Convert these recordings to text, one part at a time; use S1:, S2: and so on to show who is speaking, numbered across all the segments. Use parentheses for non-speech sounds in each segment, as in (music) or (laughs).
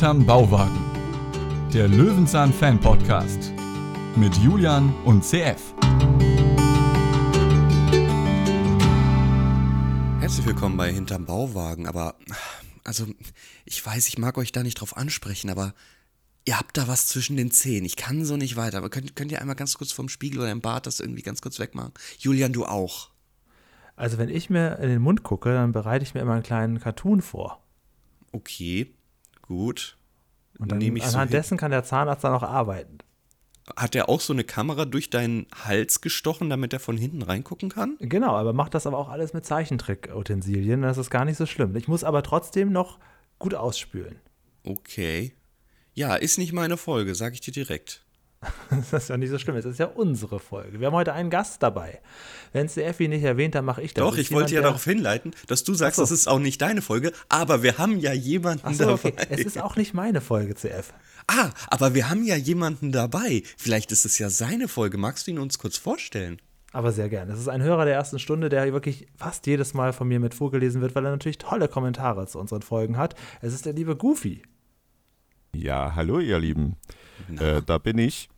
S1: Hinterm Bauwagen. Der Löwenzahn Fan Podcast. Mit Julian und CF.
S2: Herzlich willkommen bei Hinterm Bauwagen, aber also ich weiß, ich mag euch da nicht drauf ansprechen, aber ihr habt da was zwischen den Zähnen. Ich kann so nicht weiter. Aber könnt, könnt ihr einmal ganz kurz vom Spiegel oder im Bad das irgendwie ganz kurz wegmachen? Julian, du auch.
S3: Also wenn ich mir in den Mund gucke, dann bereite ich mir immer einen kleinen Cartoon vor.
S2: Okay, gut.
S3: Und dann
S2: Nehme ich so
S3: anhand
S2: hin.
S3: dessen kann der Zahnarzt dann auch arbeiten.
S2: Hat er auch so eine Kamera durch deinen Hals gestochen, damit er von hinten reingucken kann?
S3: Genau, aber macht das aber auch alles mit Zeichentrick-Utensilien. Das ist gar nicht so schlimm. Ich muss aber trotzdem noch gut ausspülen.
S2: Okay. Ja, ist nicht meine Folge, sag ich dir direkt. (laughs)
S3: Das ist ja nicht so schlimm. Es ist ja unsere Folge. Wir haben heute einen Gast dabei. Wenn es der Effi nicht erwähnt, dann mache ich das.
S2: Doch, ich wollte ja darauf hinleiten, dass du sagst,
S3: Ach
S2: das
S3: so.
S2: ist auch nicht deine Folge, aber wir haben ja jemanden
S3: Ach so,
S2: dabei.
S3: okay. Es ist auch nicht meine Folge, CF.
S2: Ah, aber wir haben ja jemanden dabei. Vielleicht ist es ja seine Folge. Magst du ihn uns kurz vorstellen?
S3: Aber sehr gern. Es ist ein Hörer der ersten Stunde, der wirklich fast jedes Mal von mir mit vorgelesen wird, weil er natürlich tolle Kommentare zu unseren Folgen hat. Es ist der liebe Goofy.
S4: Ja, hallo ihr Lieben. Äh, da bin ich.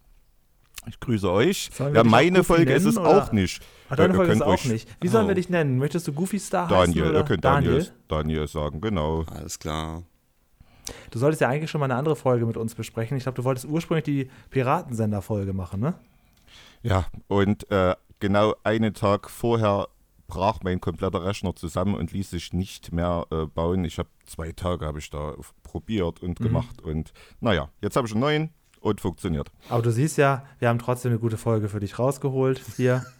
S4: Ich grüße euch. Ja, meine Folge ist
S3: nennen,
S4: es
S3: oder?
S4: auch nicht.
S3: Ach, deine Folge ist
S4: könnt
S3: auch
S4: euch-
S3: nicht. Wie sollen wir
S2: Oh.
S3: dich nennen? Möchtest du Goofy Star heißen?
S4: Daniel,
S3: oder?
S4: ihr könnt Daniel, Daniel sagen, genau.
S2: Alles klar.
S3: Du solltest ja eigentlich schon mal eine andere Folge mit uns besprechen. Ich glaube, du wolltest ursprünglich die Piratensender-Folge machen, ne?
S4: Ja, und äh, genau einen Tag vorher brach mein kompletter Rechner zusammen und ließ sich nicht mehr äh, bauen. Ich habe zwei Tage habe ich da probiert und
S3: Mhm.
S4: gemacht und naja, jetzt habe ich einen neuen und funktioniert.
S3: Aber du siehst ja, wir haben trotzdem eine gute Folge für dich rausgeholt hier. (laughs)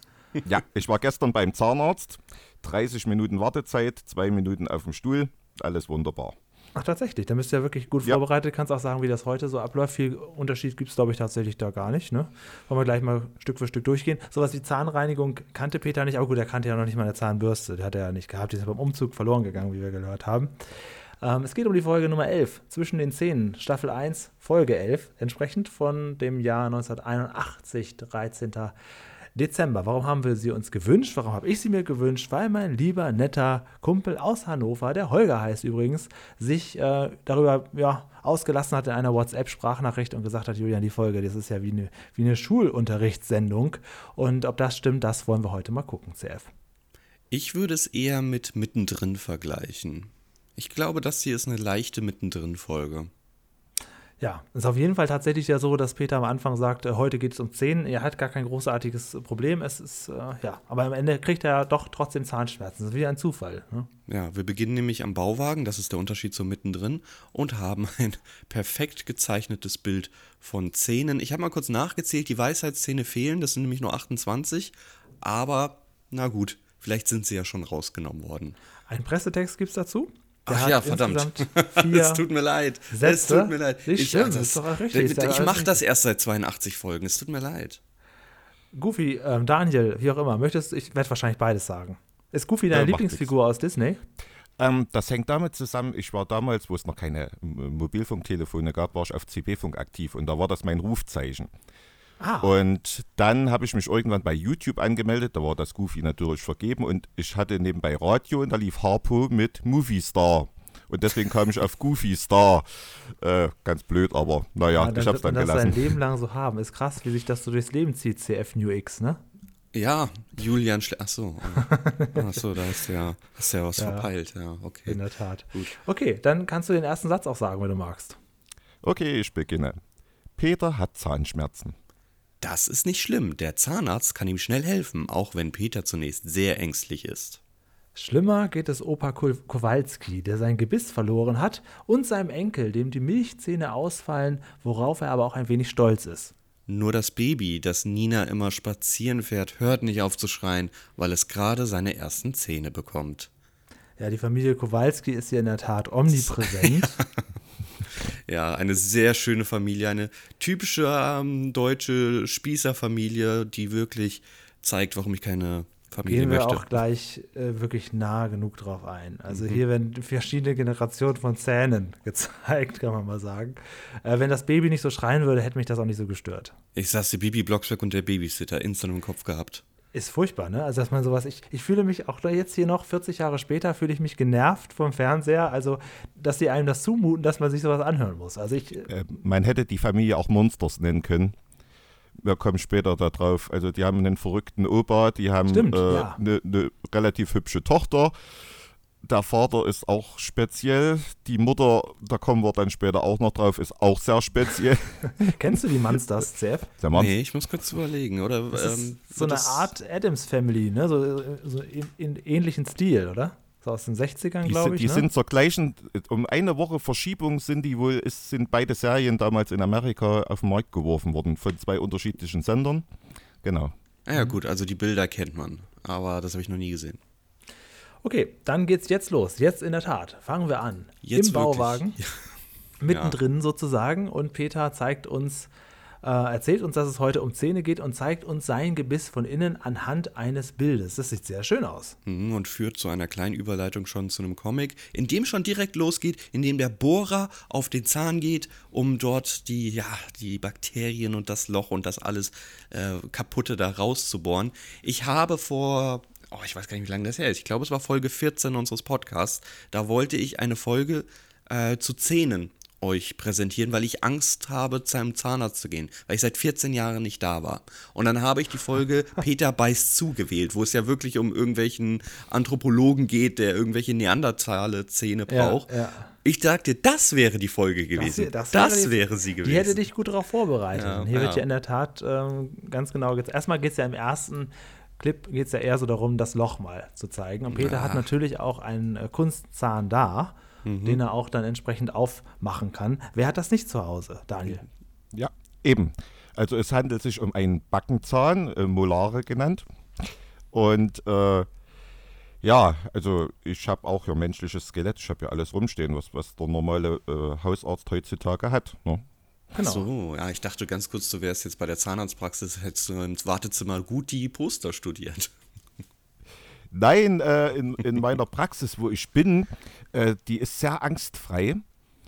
S4: Ja, ich war gestern beim Zahnarzt, 30 Minuten Wartezeit, zwei Minuten auf dem Stuhl, alles wunderbar.
S3: Ach, tatsächlich. Da bist du ja wirklich gut
S4: Ja.
S3: vorbereitet. Kannst auch sagen, wie das heute so abläuft. Viel Unterschied gibt es, glaube ich, tatsächlich da gar nicht. Ne? Wollen wir gleich mal Stück für Stück durchgehen. Sowas wie Zahnreinigung kannte Peter nicht. Aber gut, er kannte ja noch nicht mal eine Zahnbürste. Die hat er ja nicht gehabt. Die ist ja beim Umzug verloren gegangen, wie wir gehört haben. Ähm, es geht um die Folge Nummer 11, zwischen den Zähnen, Staffel 1, Folge 11, entsprechend von dem Jahr 1981, 13. Dezember. Warum haben wir sie uns gewünscht? Warum habe ich sie mir gewünscht? Weil mein lieber, netter Kumpel aus Hannover, der Holger heißt übrigens, sich äh, darüber ja, ausgelassen hat in einer WhatsApp-Sprachnachricht und gesagt hat, Julian, die Folge, das ist ja wie eine, wie eine Schulunterrichtssendung. Und ob das stimmt, das wollen wir heute mal gucken, CF.
S2: Ich würde es eher mit mittendrin vergleichen. Ich glaube, das hier ist eine leichte mittendrin-Folge.
S3: Ja, ist auf jeden Fall tatsächlich ja so, dass Peter am Anfang sagte, heute geht es um 10. Er hat gar kein großartiges Problem. Es ist, äh, ja, aber am Ende kriegt er doch trotzdem Zahnschmerzen. Das ist wie ein Zufall. Ne?
S2: Ja, wir beginnen nämlich am Bauwagen, das ist der Unterschied zum mittendrin, und haben ein (laughs) perfekt gezeichnetes Bild von Zähnen. Ich habe mal kurz nachgezählt, die Weisheitszähne fehlen, das sind nämlich nur 28, aber na gut, vielleicht sind sie ja schon rausgenommen worden.
S3: Ein Pressetext gibt es dazu. Der
S2: Ach ja, verdammt. (laughs) Es tut mir leid. Es
S3: Sätze.
S2: tut mir leid.
S3: Nicht
S2: ich
S3: schlimm,
S2: das,
S3: ist doch richtig,
S2: ich mache das erst seit 82 Folgen. Es tut mir leid.
S3: Goofy, ähm, Daniel, wie auch immer, möchtest ich werde wahrscheinlich beides sagen. Ist Goofy deine
S4: Ja,
S3: Lieblingsfigur aus Disney?
S4: Ähm, das hängt damit zusammen, ich war damals, wo es noch keine Mobilfunktelefone gab, war ich auf CB-Funk aktiv und da war das mein Rufzeichen.
S3: Ah,
S4: Und dann habe ich mich irgendwann bei YouTube angemeldet, da war das Goofy natürlich vergeben und ich hatte nebenbei Radio und da lief Harpo mit Movie Star. Und deswegen kam ich auf (laughs) Goofy Star. Äh, ganz blöd, aber naja,
S3: dann
S4: ich habe es
S3: wird man
S4: dann
S3: das sein
S4: gelassen.
S3: Leben lang so haben. Ist krass, wie sich das so durchs Leben zieht, CF New X, ne?
S2: Ja, Julian Schle Achso. (laughs) Achso, da du ja, hast du ja was
S3: Ja.
S2: verpeilt. Ja, okay.
S3: In der Tat.
S2: Gut.
S3: Okay, dann kannst du den ersten Satz auch sagen, wenn du magst.
S4: Okay, ich beginne. Peter hat Zahnschmerzen.
S2: Das ist nicht schlimm. Der Zahnarzt kann ihm schnell helfen, auch wenn Peter zunächst sehr ängstlich ist.
S3: Schlimmer geht es Opa Kowalski, der sein Gebiss verloren hat, und seinem Enkel, dem die Milchzähne ausfallen, worauf er aber auch ein wenig stolz ist.
S2: Nur das Baby, das Nina immer spazieren fährt, hört nicht auf zu schreien, weil es gerade seine ersten Zähne bekommt.
S3: Ja, die Familie Kowalski ist hier in der Tat omnipräsent.
S2: Ja, (laughs) (laughs) eine sehr schöne Familie, eine typische ähm, deutsche Spießerfamilie, die wirklich zeigt, warum ich keine Familie
S3: Gehen wir
S2: möchte.
S3: auch gleich äh, wirklich nah genug drauf ein. Also
S2: Mhm.
S3: hier werden verschiedene Generationen von Zähnen (laughs) gezeigt, kann man mal sagen. Äh, wenn das Baby nicht so schreien würde, hätte mich das auch nicht so gestört.
S2: Ich saß die Bibi Blocksberg und der Babysitter instant im Kopf gehabt.
S3: Ist furchtbar, ne? Also, dass man sowas, ich, ich fühle mich auch da jetzt hier noch, 40 Jahre später, fühle ich mich genervt vom Fernseher. Also, dass sie einem das zumuten, dass man sich sowas anhören muss. Also, ich,
S4: Äh, man hätte die Familie auch Monsters nennen können. Wir kommen später darauf. Also die haben einen verrückten Opa, die haben eine
S3: ja.
S4: ne, ne relativ hübsche Tochter. Der Vater ist auch speziell. Die Mutter, da kommen wir dann später auch noch drauf, ist auch sehr speziell. (laughs)
S3: kennst du die Monsters, CF?
S4: Der Mann,
S2: Nee, ich muss kurz überlegen, oder?
S3: Das
S2: ähm,
S3: ist so eine Art Adams Family, ne? So, so in, in ähnlichen Stil, oder? So aus den 60ern,
S4: die,
S3: glaube ich.
S4: die
S3: ne?
S4: sind zur gleichen, um eine Woche Verschiebung sind die wohl, ist, sind beide Serien damals in Amerika auf den Markt geworfen worden von zwei unterschiedlichen Sendern. Genau.
S2: Ah ja, gut, also die Bilder kennt man, aber das habe ich noch nie gesehen.
S3: Okay, dann geht's jetzt los. Jetzt in der Tat. Fangen wir an.
S2: Jetzt
S3: Im. Bauwagen, (laughs) mittendrin sozusagen. Und Peter zeigt uns, äh, erzählt uns, dass es heute um Zähne geht und zeigt uns sein Gebiss von innen anhand eines Bildes. Das sieht sehr schön aus.
S2: Mhm, Und führt zu einer kleinen Überleitung schon zu einem Comic, in dem schon direkt losgeht, in dem der Bohrer auf den Zahn geht, um dort die, ja, die Bakterien und das Loch und das alles äh, kaputte da rauszubohren. Ich habe vor, oh, ich weiß gar nicht, wie lange das her ist. Ich glaube, es war Folge 14 unseres Podcasts. Da wollte ich eine Folge äh, zu Zähnen euch präsentieren, weil ich Angst habe, zu einem Zahnarzt zu gehen, weil ich seit 14 Jahren nicht da war. Und dann habe ich die Folge (laughs) Peter beißt zu gewählt, wo es ja wirklich um irgendwelchen Anthropologen geht, der irgendwelche Neandertale Zähne
S3: Ja,
S2: braucht.
S3: ja.
S2: Ich dachte, das wäre die Folge gewesen. Das,
S3: die-
S2: wäre sie gewesen.
S3: Die hätte dich gut darauf vorbereitet.
S2: Ja,
S3: Hier wird
S2: ja.
S3: in der Tat ähm, ganz genau. ge- Erstmal geht es ja im ersten Clip geht es ja eher so darum, das Loch mal zu zeigen. Und Peter hat natürlich auch einen äh, Kunstzahn da,
S2: Mhm.
S3: den er auch dann entsprechend aufmachen kann. Wer hat das nicht zu Hause, Daniel?
S4: Ja, eben. Also es handelt sich um einen Backenzahn, äh, Molare genannt. Und äh, ja, also ich habe auch ja menschliches Skelett, ich habe ja alles rumstehen, was, was der normale äh, Hausarzt heutzutage hat. Ne?
S3: Genau.
S2: Ach so, ja, ich dachte ganz kurz, du wärst jetzt bei der Zahnarztpraxis, hättest du ins Wartezimmer gut die Poster studiert.
S4: Nein, äh, in, in meiner Praxis, wo ich bin, äh, die ist sehr angstfrei.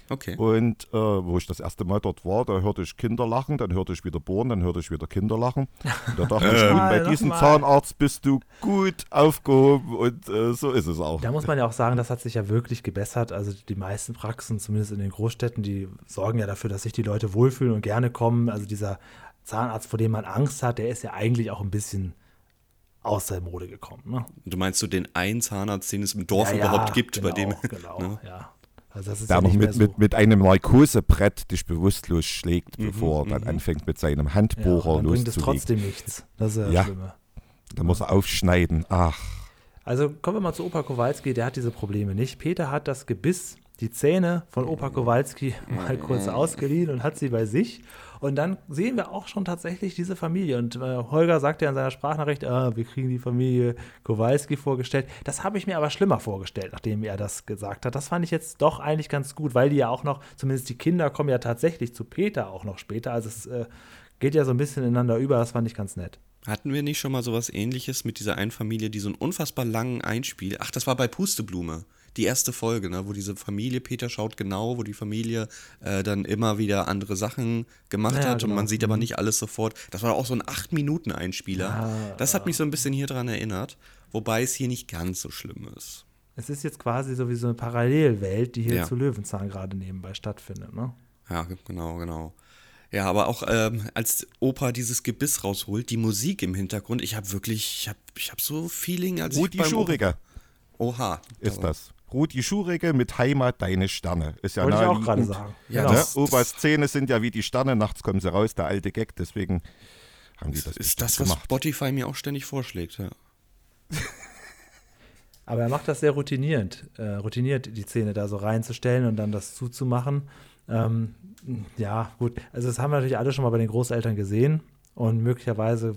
S2: Okay.
S4: Und äh, wo ich das erste Mal dort war, da hörte ich Kinder lachen, dann hörte ich wieder bohren, dann hörte ich wieder Kinder lachen. Und da dachte ich, (laughs) gut,
S3: Nochmal,
S4: bei diesem. Zahnarzt bist du gut aufgehoben und äh, so ist es auch.
S3: Da muss man ja auch sagen, das hat sich ja wirklich gebessert. Also die meisten Praxen, zumindest in den Großstädten, die sorgen ja dafür, dass sich die Leute wohlfühlen und gerne kommen. Also dieser Zahnarzt, vor dem man Angst hat, der ist ja eigentlich auch ein bisschen aus der Mode gekommen. Ne?
S2: Du meinst so den einen Zahnarzt, den es im Dorf
S3: Ja, ja,
S2: überhaupt gibt,
S3: genau,
S2: bei dem.
S3: Genau, (laughs)
S2: ne?
S3: ja. Also das ist
S4: der
S3: ja
S4: noch mit,
S3: so.
S4: mit, mit einem Narkosebrett dich bewusstlos schlägt, bevor er dann anfängt mit seinem
S3: ja,
S4: Handbohrer
S3: und dann bringt es
S4: loszulegen.
S3: trotzdem nichts. Das ist ja, das
S4: Ja.
S3: Schlimme.
S4: Da muss er aufschneiden. Ach,
S3: Also kommen wir mal zu Opa Kowalski, der hat diese Probleme nicht. Peter hat das Gebiss, die Zähne von Opa Kowalski mal kurz ausgeliehen und hat sie bei sich. Und dann sehen wir auch schon tatsächlich diese Familie. Und äh, Holger sagt ja in seiner Sprachnachricht, ah, wir kriegen die Familie Kowalski vorgestellt. Das habe ich mir aber schlimmer vorgestellt, nachdem er das gesagt hat. Das fand ich jetzt doch eigentlich ganz gut, weil die ja auch noch, zumindest die Kinder kommen ja tatsächlich zu Peter auch noch später. Also es äh, geht ja so ein bisschen ineinander über. Das fand ich ganz nett.
S2: Hatten wir nicht schon mal sowas ähnliches mit dieser einen Familie, die so einen unfassbar langen Einspiel. Ach, das war bei Pusteblume. Die erste Folge, ne, wo diese Familie, Peter schaut genau, wo die Familie äh, dann immer wieder andere Sachen gemacht
S3: Ja,
S2: hat und
S3: genau.
S2: man sieht aber nicht alles sofort. Das war auch so ein 8-Minuten-Einspieler. das hat mich so ein bisschen hier dran erinnert, wobei es hier nicht ganz so schlimm ist.
S3: Es ist jetzt quasi so wie so eine Parallelwelt, die hier
S2: Ja.
S3: zu Löwenzahn gerade nebenbei stattfindet. Ne?
S2: Ja, genau, genau. Ja, aber auch ähm, als Opa dieses Gebiss rausholt, die Musik im Hintergrund, ich habe wirklich, ich habe ich hab so Feeling, als
S4: Rudi
S2: ich beim
S4: Schurige
S2: Oha.
S4: ist das. Rudi Schurige mit Heimat deine Sterne. Ist ja
S3: Wollte ich auch gerade sagen.
S2: Ja,
S3: genau.
S4: Ne? Zähne sind ja wie die Sterne, nachts kommen sie raus, der alte Gag, deswegen haben die das
S2: Ist das, was
S4: gemacht.
S2: Spotify mir auch ständig vorschlägt, ja. (laughs)
S3: Aber er macht das sehr routinierend, äh, routiniert, die Zähne da so reinzustellen und dann das zuzumachen. Ähm, ja, gut. Also das haben wir natürlich alle schon mal bei den Großeltern gesehen und möglicherweise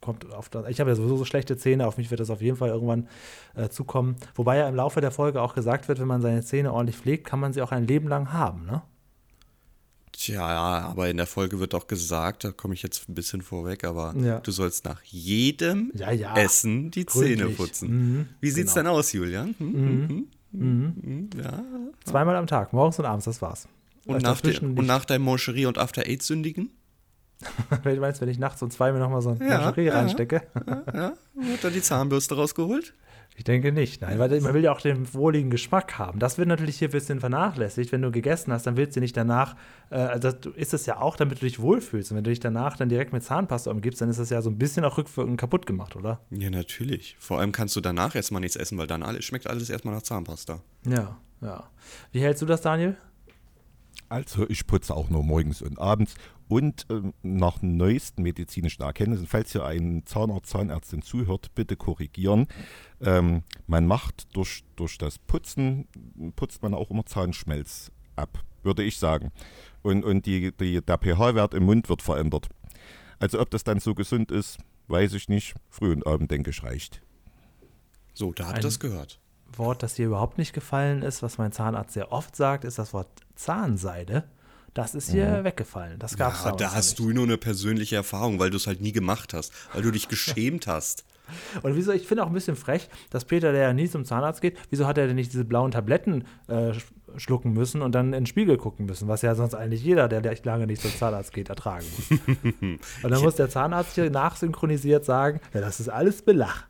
S3: kommt auf das. Ich habe ja sowieso so schlechte Zähne, auf mich wird das auf jeden Fall irgendwann äh, zukommen. Wobei ja im Laufe der Folge auch gesagt wird, wenn man seine Zähne ordentlich pflegt, kann man sie auch ein Leben lang haben, ne?
S2: Tja, aber in der Folge wird auch gesagt, da komme ich jetzt ein bisschen vorweg, aber
S3: Ja.
S2: du sollst nach jedem
S3: Ja, ja.
S2: Essen die Zähne
S3: Gründlich.
S2: putzen.
S3: Mhm,
S2: Wie sieht's
S3: genau.
S2: denn aus, Julian? Hm, hm, hm, hm, Ja.
S3: Zweimal am Tag, morgens und abends, das war's.
S2: Und nach, der,
S3: dazwischen
S2: und nach deinem Moncherie- und After-Eight-Sündigen?
S3: Wenn du (laughs) meinst, wenn ich nachts um zwei mir nochmal so ein
S2: Ja,
S3: Mancherie
S2: ja.
S3: reinstecke?
S2: Ja, wird da die Zahnbürste rausgeholt?
S3: Ich denke nicht, nein, weil man will ja auch den wohligen Geschmack haben. Das wird natürlich hier ein bisschen vernachlässigt. Wenn du gegessen hast, dann willst du nicht danach, äh, also du isst es ja auch, damit du dich wohlfühlst. Und wenn du dich danach dann direkt mit Zahnpasta umgibst, dann ist das ja so ein bisschen auch rückwirkend kaputt gemacht, oder?
S2: Ja, natürlich. Vor allem kannst du danach erstmal nichts essen, weil dann alles, schmeckt alles erstmal nach Zahnpasta.
S3: Ja, ja. Wie hältst du das, Daniel?
S4: Also ich putze auch nur morgens und abends. Und ähm, nach neuesten medizinischen Erkenntnissen, falls hier ein Zahnarzt, Zahnärztin zuhört, bitte korrigieren. Ähm, man macht durch, durch das Putzen, putzt man auch immer Zahnschmelz ab, würde ich sagen. Und, und die, die, der pH-Wert im Mund wird verändert. Also ob das dann so gesund ist, weiß ich nicht. Früh und Abend, denke ich, reicht.
S2: So, da habt ihr das gehört.
S3: Wort, das dir überhaupt nicht gefallen ist, was mein Zahnarzt sehr oft sagt, ist das Wort Zahnseide. Das ist hier weggefallen. Das gab es
S2: Ja, da hast du nur eine persönliche Erfahrung, weil du es halt nie gemacht hast, weil du dich geschämt hast. (laughs)
S3: Und wieso, ich finde auch ein bisschen frech, dass Peter, der ja nie zum Zahnarzt geht, wieso hat er denn nicht diese blauen Tabletten äh, sch- schlucken müssen und dann in den Spiegel gucken müssen, was ja sonst eigentlich jeder, der echt lange nicht zum Zahnarzt geht, ertragen muss. (laughs) und dann muss der Zahnarzt hier nachsynchronisiert sagen, ja, das ist alles Belach.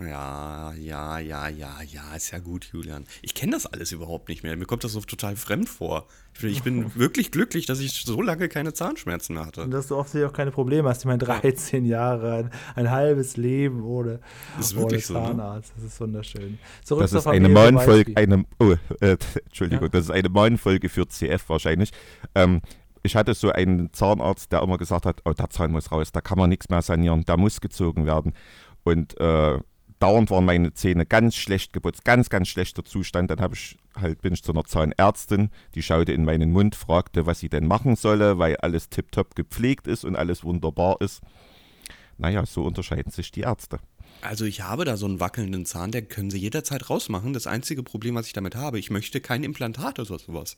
S2: Ja, ja, ja, ja, ja, ist ja gut, Julian. Ich kenne das alles überhaupt nicht mehr. Mir kommt das so total fremd vor. Ich bin, ich bin (laughs) wirklich glücklich, dass ich so lange keine Zahnschmerzen mehr
S3: Und
S2: hatte.
S3: dass du offensichtlich auch keine Probleme hast. Ich meine, 13 Jahre, ein, ein halbes Leben ohne,
S2: Das ist
S3: ohne
S2: wirklich so, ne?
S3: Zahnarzt. Das ist wunderschön. Zurück
S4: Das
S3: zur
S4: ist eine
S3: Familie
S4: Mahnfolge,
S3: Kowalski.
S4: eine, oh, äh, (laughs) Entschuldigung,
S3: Ja.
S4: das ist eine Mahnfolge für CF wahrscheinlich. Ähm, ich hatte so einen Zahnarzt, der immer gesagt hat, oh, der Zahn muss raus, da kann man nichts mehr sanieren, da muss gezogen werden. Und äh, dauernd waren meine Zähne ganz schlecht geputzt, ganz, ganz schlechter Zustand. Dann habe ich halt, bin ich zu einer Zahnärztin, die schaute in meinen Mund, fragte, was sie denn machen solle, weil alles tiptop gepflegt ist und alles wunderbar ist. Naja, so unterscheiden sich die Ärzte.
S2: Also ich habe da so einen wackelnden Zahn, der können sie jederzeit rausmachen. Das einzige Problem, was ich damit habe, ich möchte kein Implantat oder sowas.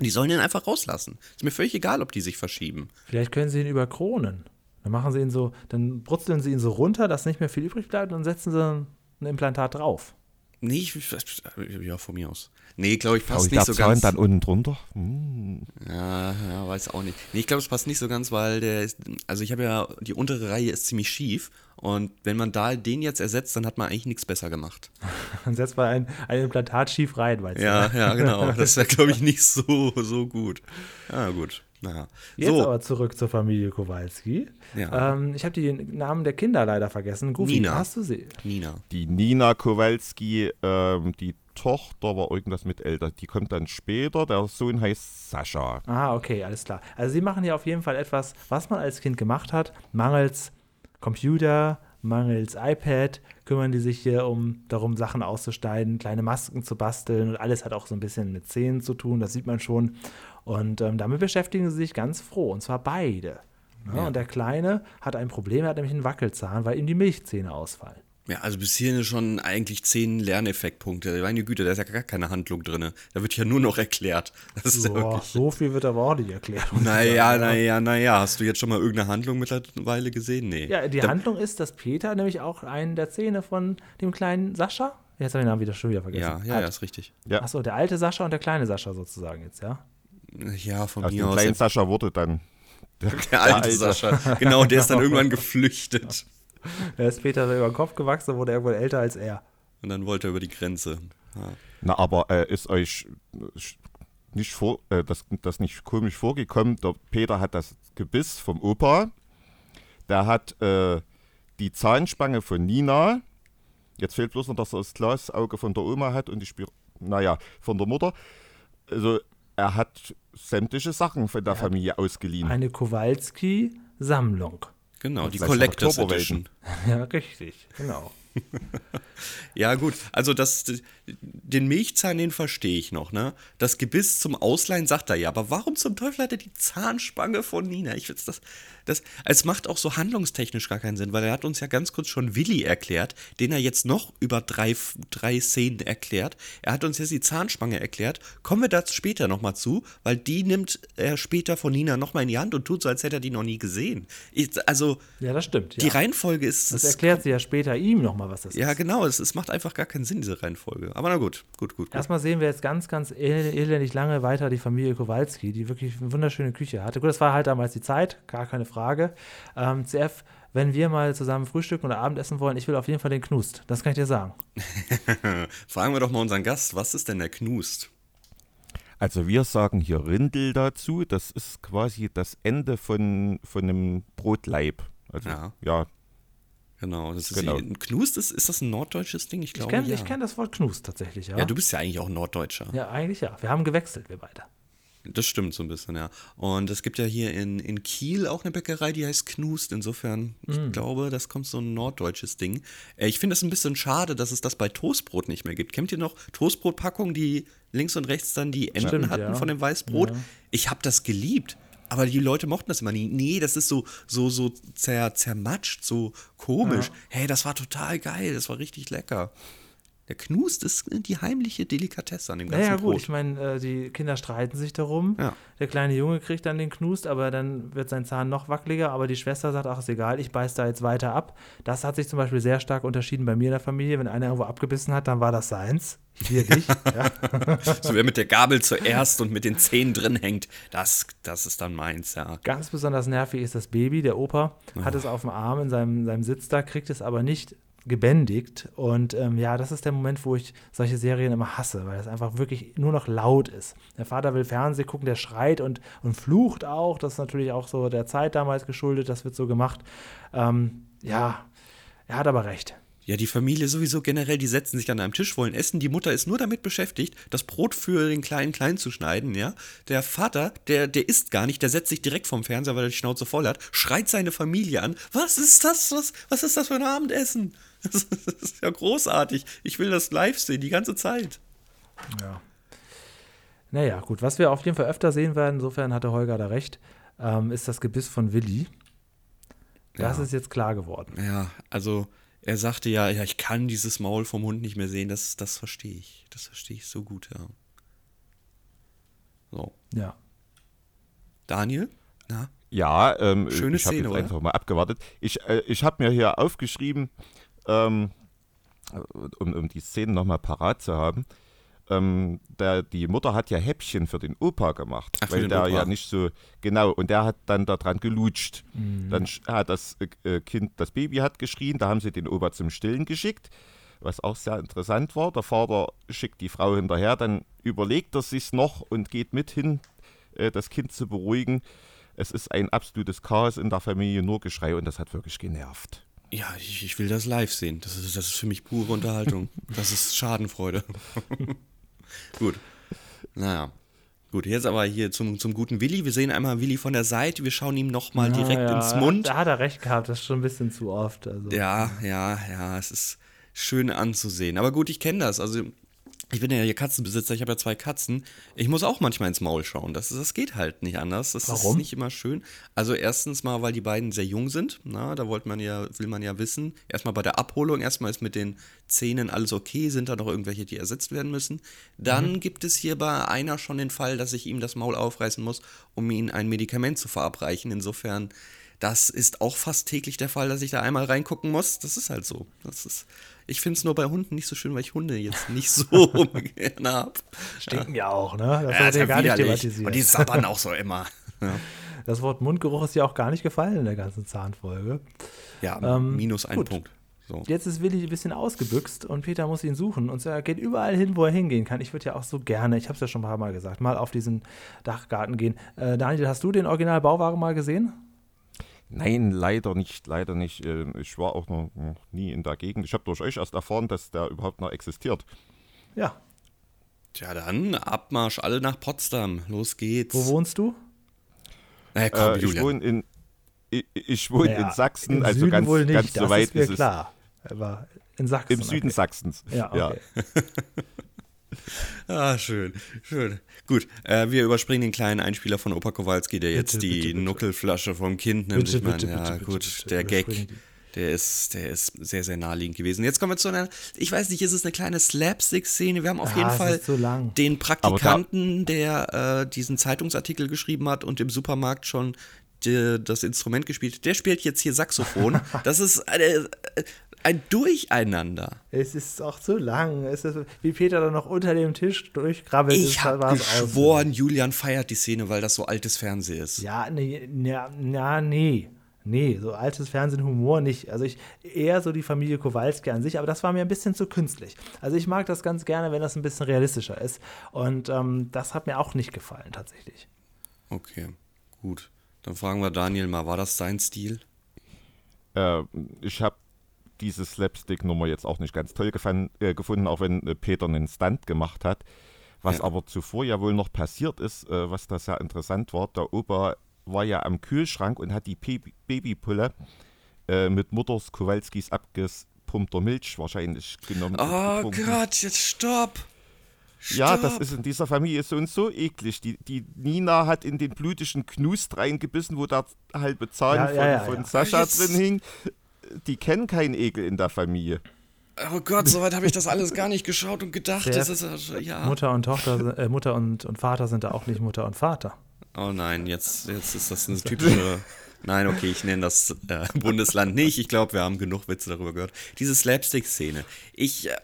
S2: Die sollen den einfach rauslassen. Ist mir völlig egal, ob die sich verschieben.
S3: Vielleicht können sie ihn überkronen. Dann machen sie ihn so, dann brutzeln sie ihn so runter, dass nicht mehr viel übrig bleibt und setzen sie ein Implantat drauf.
S2: Nee, ich, ja, von mir aus. Nee, glaube ich, passt
S4: Aber
S2: nicht so ganz.
S4: dann unten drunter? Hm.
S2: Ja, ja, weiß auch nicht. Nee, ich glaube, es passt nicht so ganz, weil der ist, also ich habe ja, die untere Reihe ist ziemlich schief und wenn man da den jetzt ersetzt, dann hat man eigentlich nichts besser gemacht. (laughs)
S3: Dann setzt man ein, ein Implantat schief rein, weißt
S2: Ja,
S3: du.
S2: ja, genau. Das wäre, glaube ich, (laughs) nicht so, so gut. Ja, gut. Naja.
S3: Jetzt
S2: So,
S3: aber zurück zur Familie Kowalski.
S2: Ja.
S3: Ähm, ich habe die Namen der Kinder leider vergessen. Goofy,
S2: Nina.
S3: hast du sie?
S2: Nina.
S4: Die Nina Kowalski, ähm, die Tochter war irgendwas mit älter. Die kommt dann später. Der Sohn heißt Sascha.
S3: Ah, okay, alles klar. Also sie machen hier auf jeden Fall etwas, was man als Kind gemacht hat. Mangels Computer, mangels iPad, kümmern die sich hier um darum, Sachen auszuschneiden, kleine Masken zu basteln und alles hat auch so ein bisschen mit Zähnen zu tun, das sieht man schon. Und ähm, damit beschäftigen sie sich ganz froh, und zwar beide. Ja,
S2: Ja.
S3: Und der Kleine hat ein Problem, er hat nämlich einen Wackelzahn, weil ihm die Milchzähne ausfallen.
S2: Ja, also bis hierhin schon eigentlich zehn Lerneffektpunkte. Meine Güte, da ist ja gar keine Handlung drin. Da wird ja nur noch erklärt. Das ist ja
S3: Boah,
S2: wirklich.
S3: so viel wird aber auch nicht erklärt.
S2: Naja, naja, naja. Hast du jetzt schon mal irgendeine Handlung mittlerweile gesehen? Nee.
S3: Ja, die
S2: Da-
S3: Handlung ist, dass Peter nämlich auch einen der Zähne von dem kleinen Sascha, jetzt habe ich den Namen wieder schon wieder vergessen.
S2: Ja, ja,
S3: hat.
S2: ja, ist richtig.
S4: Ja.
S3: Achso, der alte Sascha und der kleine Sascha sozusagen jetzt, ja?
S2: Ja, von
S4: Aus
S2: mir
S4: dem
S2: aus.
S4: kleinen
S2: Der,
S4: Sascha wurde dann der, (laughs)
S2: der alte
S4: Alte.
S2: Sascha. Genau, der ist dann (laughs) irgendwann geflüchtet. (laughs)
S3: Er ist Peter über den Kopf gewachsen, wurde irgendwann älter als er.
S2: Und dann wollte er über die Grenze. Ja.
S4: Na, aber äh, ist euch nicht vor, äh, das, das nicht komisch vorgekommen? Der Peter hat das Gebiss vom Opa. Der hat äh, die Zahnspange von Nina. Jetzt fehlt bloß noch, dass er das Glasauge von der Oma hat und die Spir naja, von der Mutter. Also er hat sämtliche Sachen von der Familie ausgeliehen.
S3: Eine Kowalski-Sammlung.
S2: Genau, die Collectors. Edition.
S3: Ja, richtig, genau. (laughs)
S2: Ja, gut. Also das, den Milchzahn, den verstehe ich noch, ne? Das Gebiss zum Ausleihen sagt er ja, aber warum zum Teufel hat er die Zahnspange von Nina? Ich find's das, das, es macht auch so handlungstechnisch gar keinen Sinn, weil er hat uns ja ganz kurz schon Willi erklärt, den er jetzt noch über drei, drei Szenen erklärt. Er hat uns jetzt die Zahnspange erklärt. Kommen wir dazu später nochmal zu, weil die nimmt er später von Nina nochmal in die Hand und tut so, als hätte er die noch nie gesehen. Ich, also,
S3: Ja, das stimmt. Ja.
S2: die Reihenfolge ist.
S3: das erklärt sie ja später ihm nochmal mal, was das
S2: Ja,
S3: ist.
S2: genau, es, es macht einfach gar keinen Sinn, diese Reihenfolge. Aber na gut, gut, gut. gut.
S3: Erstmal sehen wir jetzt ganz, ganz el- elendig lange weiter die Familie Kowalski, die wirklich eine wunderschöne Küche hatte. Gut, das war halt damals die Zeit, gar keine Frage. Ähm, CF, wenn wir mal zusammen frühstücken oder Abendessen wollen, ich will auf jeden Fall den Knust. Das kann ich dir sagen. (laughs)
S2: Fragen wir doch mal unseren Gast, was ist denn der Knust?
S4: Also wir sagen hier Rindel dazu. Das ist quasi das Ende von, von einem Brotleib. Also
S2: Ja.
S4: ja,
S2: Genau, das ist
S4: Genau.
S2: ein Knust, ist, ist das ein norddeutsches Ding? Ich
S3: Ich
S2: glaube,
S3: kenne
S2: ja.
S3: ich kenn das Wort Knust tatsächlich, ja.
S2: ja, du bist ja eigentlich auch Norddeutscher.
S3: ja, eigentlich ja. Wir haben gewechselt, wir beide.
S2: Das stimmt so ein bisschen, ja. Und es gibt ja hier in, in Kiel auch eine Bäckerei, die heißt Knust. Insofern, ich
S3: Mm.
S2: glaube, das kommt so ein norddeutsches Ding. Äh, ich finde es ein bisschen schade, dass es das bei Toastbrot nicht mehr gibt. Kennt ihr noch Toastbrotpackungen, die links und rechts dann die Enden
S3: Stimmt,
S2: hatten
S3: ja.
S2: von dem Weißbrot?
S3: Ja.
S2: Ich habe das geliebt. Aber die Leute mochten das immer nie. Nee, das ist so, so, so zer, zermatscht, so komisch. Hey, das war total geil, das war richtig lecker. Der Knust ist die heimliche Delikatesse an dem ganzen
S3: Naja, gut,
S2: Brot.
S3: ich meine, äh, die Kinder streiten sich darum.
S2: Ja.
S3: Der kleine Junge kriegt dann den Knust, aber dann wird sein Zahn noch wackeliger. Aber die Schwester sagt, ach, ist egal, ich beiß da jetzt weiter ab. Das hat sich zum Beispiel sehr stark unterschieden bei mir in der Familie. Wenn einer irgendwo abgebissen hat, dann war das seins. Wir nicht. ja. (laughs)
S2: So wer mit der Gabel zuerst und mit den Zähnen drin hängt, das, das ist dann meins, ja.
S3: Ganz besonders nervig ist das Baby. Der Opa hat es auf dem Arm in seinem, seinem Sitz da, kriegt es aber nicht gebändigt. Und ähm, ja, das ist der Moment, wo ich solche Serien immer hasse, weil es einfach wirklich nur noch laut ist. Der Vater will Fernsehen gucken, der schreit und, und flucht auch. Das ist natürlich auch so der Zeit damals geschuldet, das wird so gemacht. Ähm, ja, er hat aber recht.
S2: Ja, die Familie sowieso generell, die setzen sich an einem Tisch, wollen essen. Die Mutter ist nur damit beschäftigt, das Brot für den Kleinen klein zu schneiden, ja. Der Vater, der, der isst gar nicht, der setzt sich direkt vom Fernseher, weil er die Schnauze voll hat, schreit seine Familie an. Was ist das? Was, was ist das für ein Abendessen? (laughs) Das ist ja großartig. Ich will das live sehen, die ganze Zeit.
S3: Ja. Naja, gut, was wir auf jeden Fall öfter sehen werden, insofern hatte Holger da recht, ähm, ist das Gebiss von Willi. Das
S2: Ja.
S3: ist jetzt klar geworden.
S2: Ja, also er sagte ja, ja, ich kann dieses Maul vom Hund nicht mehr sehen. Das, das verstehe ich. Das verstehe ich so gut, ja. So.
S3: Ja.
S2: Daniel? Na?
S4: Ja, ähm,
S2: Schöne
S4: ich habe
S2: Szene,
S4: jetzt
S2: oder?
S4: einfach mal abgewartet. Ich, äh, ich habe mir hier aufgeschrieben, ähm, um, um die Szene nochmal parat zu haben. Ähm, der, die Mutter hat ja Häppchen für den Opa gemacht,
S2: Ach,
S4: weil der
S2: Opa.
S4: ja nicht so genau und der hat dann daran gelutscht.
S3: Mhm.
S4: Dann hat das äh, Kind, das Baby hat geschrien, da haben sie den Opa zum Stillen geschickt, was auch sehr interessant war. Der Vater schickt die Frau hinterher, dann überlegt er sich noch und geht mit hin, äh, das Kind zu beruhigen. Es ist ein absolutes Chaos in der Familie, nur Geschrei und das hat wirklich genervt.
S2: Ja, ich, ich will das live sehen. Das ist, das ist für mich pure Unterhaltung. Das ist Schadenfreude. (laughs) Gut. Naja. Gut, jetzt aber hier zum, zum guten Willi. Wir sehen einmal Willi von der Seite. Wir schauen ihm nochmal direkt
S3: ja,
S2: ins Mund.
S3: Da hat er recht gehabt, das ist schon ein bisschen zu oft. Also.
S2: Ja, ja, ja, es ist schön anzusehen. Aber gut, ich kenne das. Also, ich bin ja hier Katzenbesitzer, ich habe ja zwei Katzen. Ich muss auch manchmal ins Maul schauen. Das, das geht halt nicht anders. Das ist
S3: Warum?
S2: nicht immer schön. Also, erstens mal, weil die beiden sehr jung sind. Na, da wollte man ja, will man ja wissen. Erstmal bei der Abholung, erstmal ist mit den Zähnen alles okay, sind da noch irgendwelche, die ersetzt werden müssen. Dann
S3: Mhm.
S2: gibt es hier bei einer schon den Fall, dass ich ihm das Maul aufreißen muss, um ihm ein Medikament zu verabreichen. Insofern. Das ist auch fast täglich der Fall, dass ich da einmal reingucken muss. Das ist halt so. Das ist, ich finde es nur bei Hunden nicht so schön, weil ich Hunde jetzt nicht so (laughs) gerne habe.
S3: Stinken ja auch, ne? Das
S2: Ja,
S3: wird ja gar nicht thematisiert.
S2: Und die sabbern auch so immer. (laughs) Ja,
S3: Das Wort Mundgeruch ist ja auch gar nicht gefallen in der ganzen Zahnfolge.
S2: ja
S3: Ähm,
S2: minus ein
S3: gut.
S2: Punkt. So.
S3: Jetzt ist Willi ein bisschen ausgebüxt und Peter muss ihn suchen. Und er geht überall hin, wo er hingehen kann. Ich würde ja auch so gerne, ich habe es ja schon ein paar Mal gesagt, mal auf diesen Dachgarten gehen. Äh, Daniel, hast du den Original Bauwagen mal gesehen?
S4: Nein, leider nicht, leider nicht. Ähm, Ich war auch noch, noch nie in der Gegend. Ich habe durch euch erst erfahren, dass der überhaupt noch existiert.
S3: Ja.
S2: Tja, dann Abmarsch alle nach Potsdam. Los geht's.
S3: Wo wohnst du?
S2: Na komm,
S4: Äh, ich wohne in, ich, ich wohne
S3: Naja,
S4: in Sachsen,
S3: im
S4: also
S3: Süden
S4: ganz,
S3: wohl nicht,
S4: ganz
S3: das
S4: so weit
S3: ist mir
S4: ist es.
S3: klar. Aber in Sachsen.
S4: Im Süden
S3: okay.
S4: Sachsens.
S3: Ja, okay. (laughs) (laughs)
S2: Ah, schön, schön. Gut, äh, wir überspringen den kleinen Einspieler von Opa Kowalski, der jetzt
S3: Bitte,
S2: die
S3: bitte, bitte.
S2: Nuckelflasche vom Kind nimmt.
S3: Bitte,
S2: ich meine,
S3: bitte,
S2: ja,
S3: bitte,
S2: gut, der Gag, der ist, der ist sehr, sehr naheliegend gewesen. Jetzt kommen wir zu einer, ich weiß nicht, ist es eine kleine Slapstick-Szene? Wir haben auf
S3: Ah,
S2: jeden Fall
S3: lang.
S2: den Praktikanten, der äh, diesen Zeitungsartikel geschrieben hat und im Supermarkt schon die, das Instrument gespielt. Der spielt jetzt hier Saxophon. (laughs) Das ist eine, äh, ein Durcheinander.
S3: Es ist auch zu lang. Es ist, wie Peter dann noch unter dem Tisch durchkrabbelt.
S2: Ich
S3: ist,
S2: habe
S3: war's aus.
S2: geschworen, Julian feiert die Szene, weil das so altes Fernsehen ist.
S3: Ja, nee, ja, ja, nee. Nee, so altes Fernsehen, Humor nicht. Also ich eher so die Familie Kowalski an sich, aber das war mir ein bisschen zu künstlich. Also ich mag das ganz gerne, wenn das ein bisschen realistischer ist. Und ähm, das hat mir auch nicht gefallen, tatsächlich.
S2: Okay, gut. Dann fragen wir Daniel mal, war das sein Stil?
S4: Äh, ich habe diese Slapstick-Nummer jetzt auch nicht ganz toll gefan- äh, gefunden, auch wenn äh, Peter einen Stunt gemacht hat. Was
S2: Ja.
S4: aber zuvor ja wohl noch passiert ist, äh, was da sehr interessant war, der Opa war ja am Kühlschrank und hat die Baby Babypulle äh, mit Mutters Kowalskis abgepumpter Milch wahrscheinlich genommen.
S2: Oh. Gott, jetzt stopp!
S4: Ja, das ist in dieser Familie so und so eklig. Die, die Nina hat in den blutigen Knust reingebissen, wo der halbe Zahn
S3: Ja,
S4: von,
S3: ja, ja,
S4: von
S3: ja.
S4: Sascha
S2: Jetzt-
S4: drin hing. Die kennen keinen Ekel in der Familie.
S2: Oh Gott, soweit habe ich das alles gar nicht geschaut und gedacht. Ist ja.
S3: Mutter und Tochter, äh, Mutter und, und Vater sind da auch nicht Mutter und Vater.
S2: Oh nein, jetzt, jetzt ist das eine (laughs) typische. Nein, okay, ich nenne das äh, (laughs) Bundesland nicht. Ich glaube, wir haben genug Witze darüber gehört. Diese Slapstick-Szene. Ich, äh,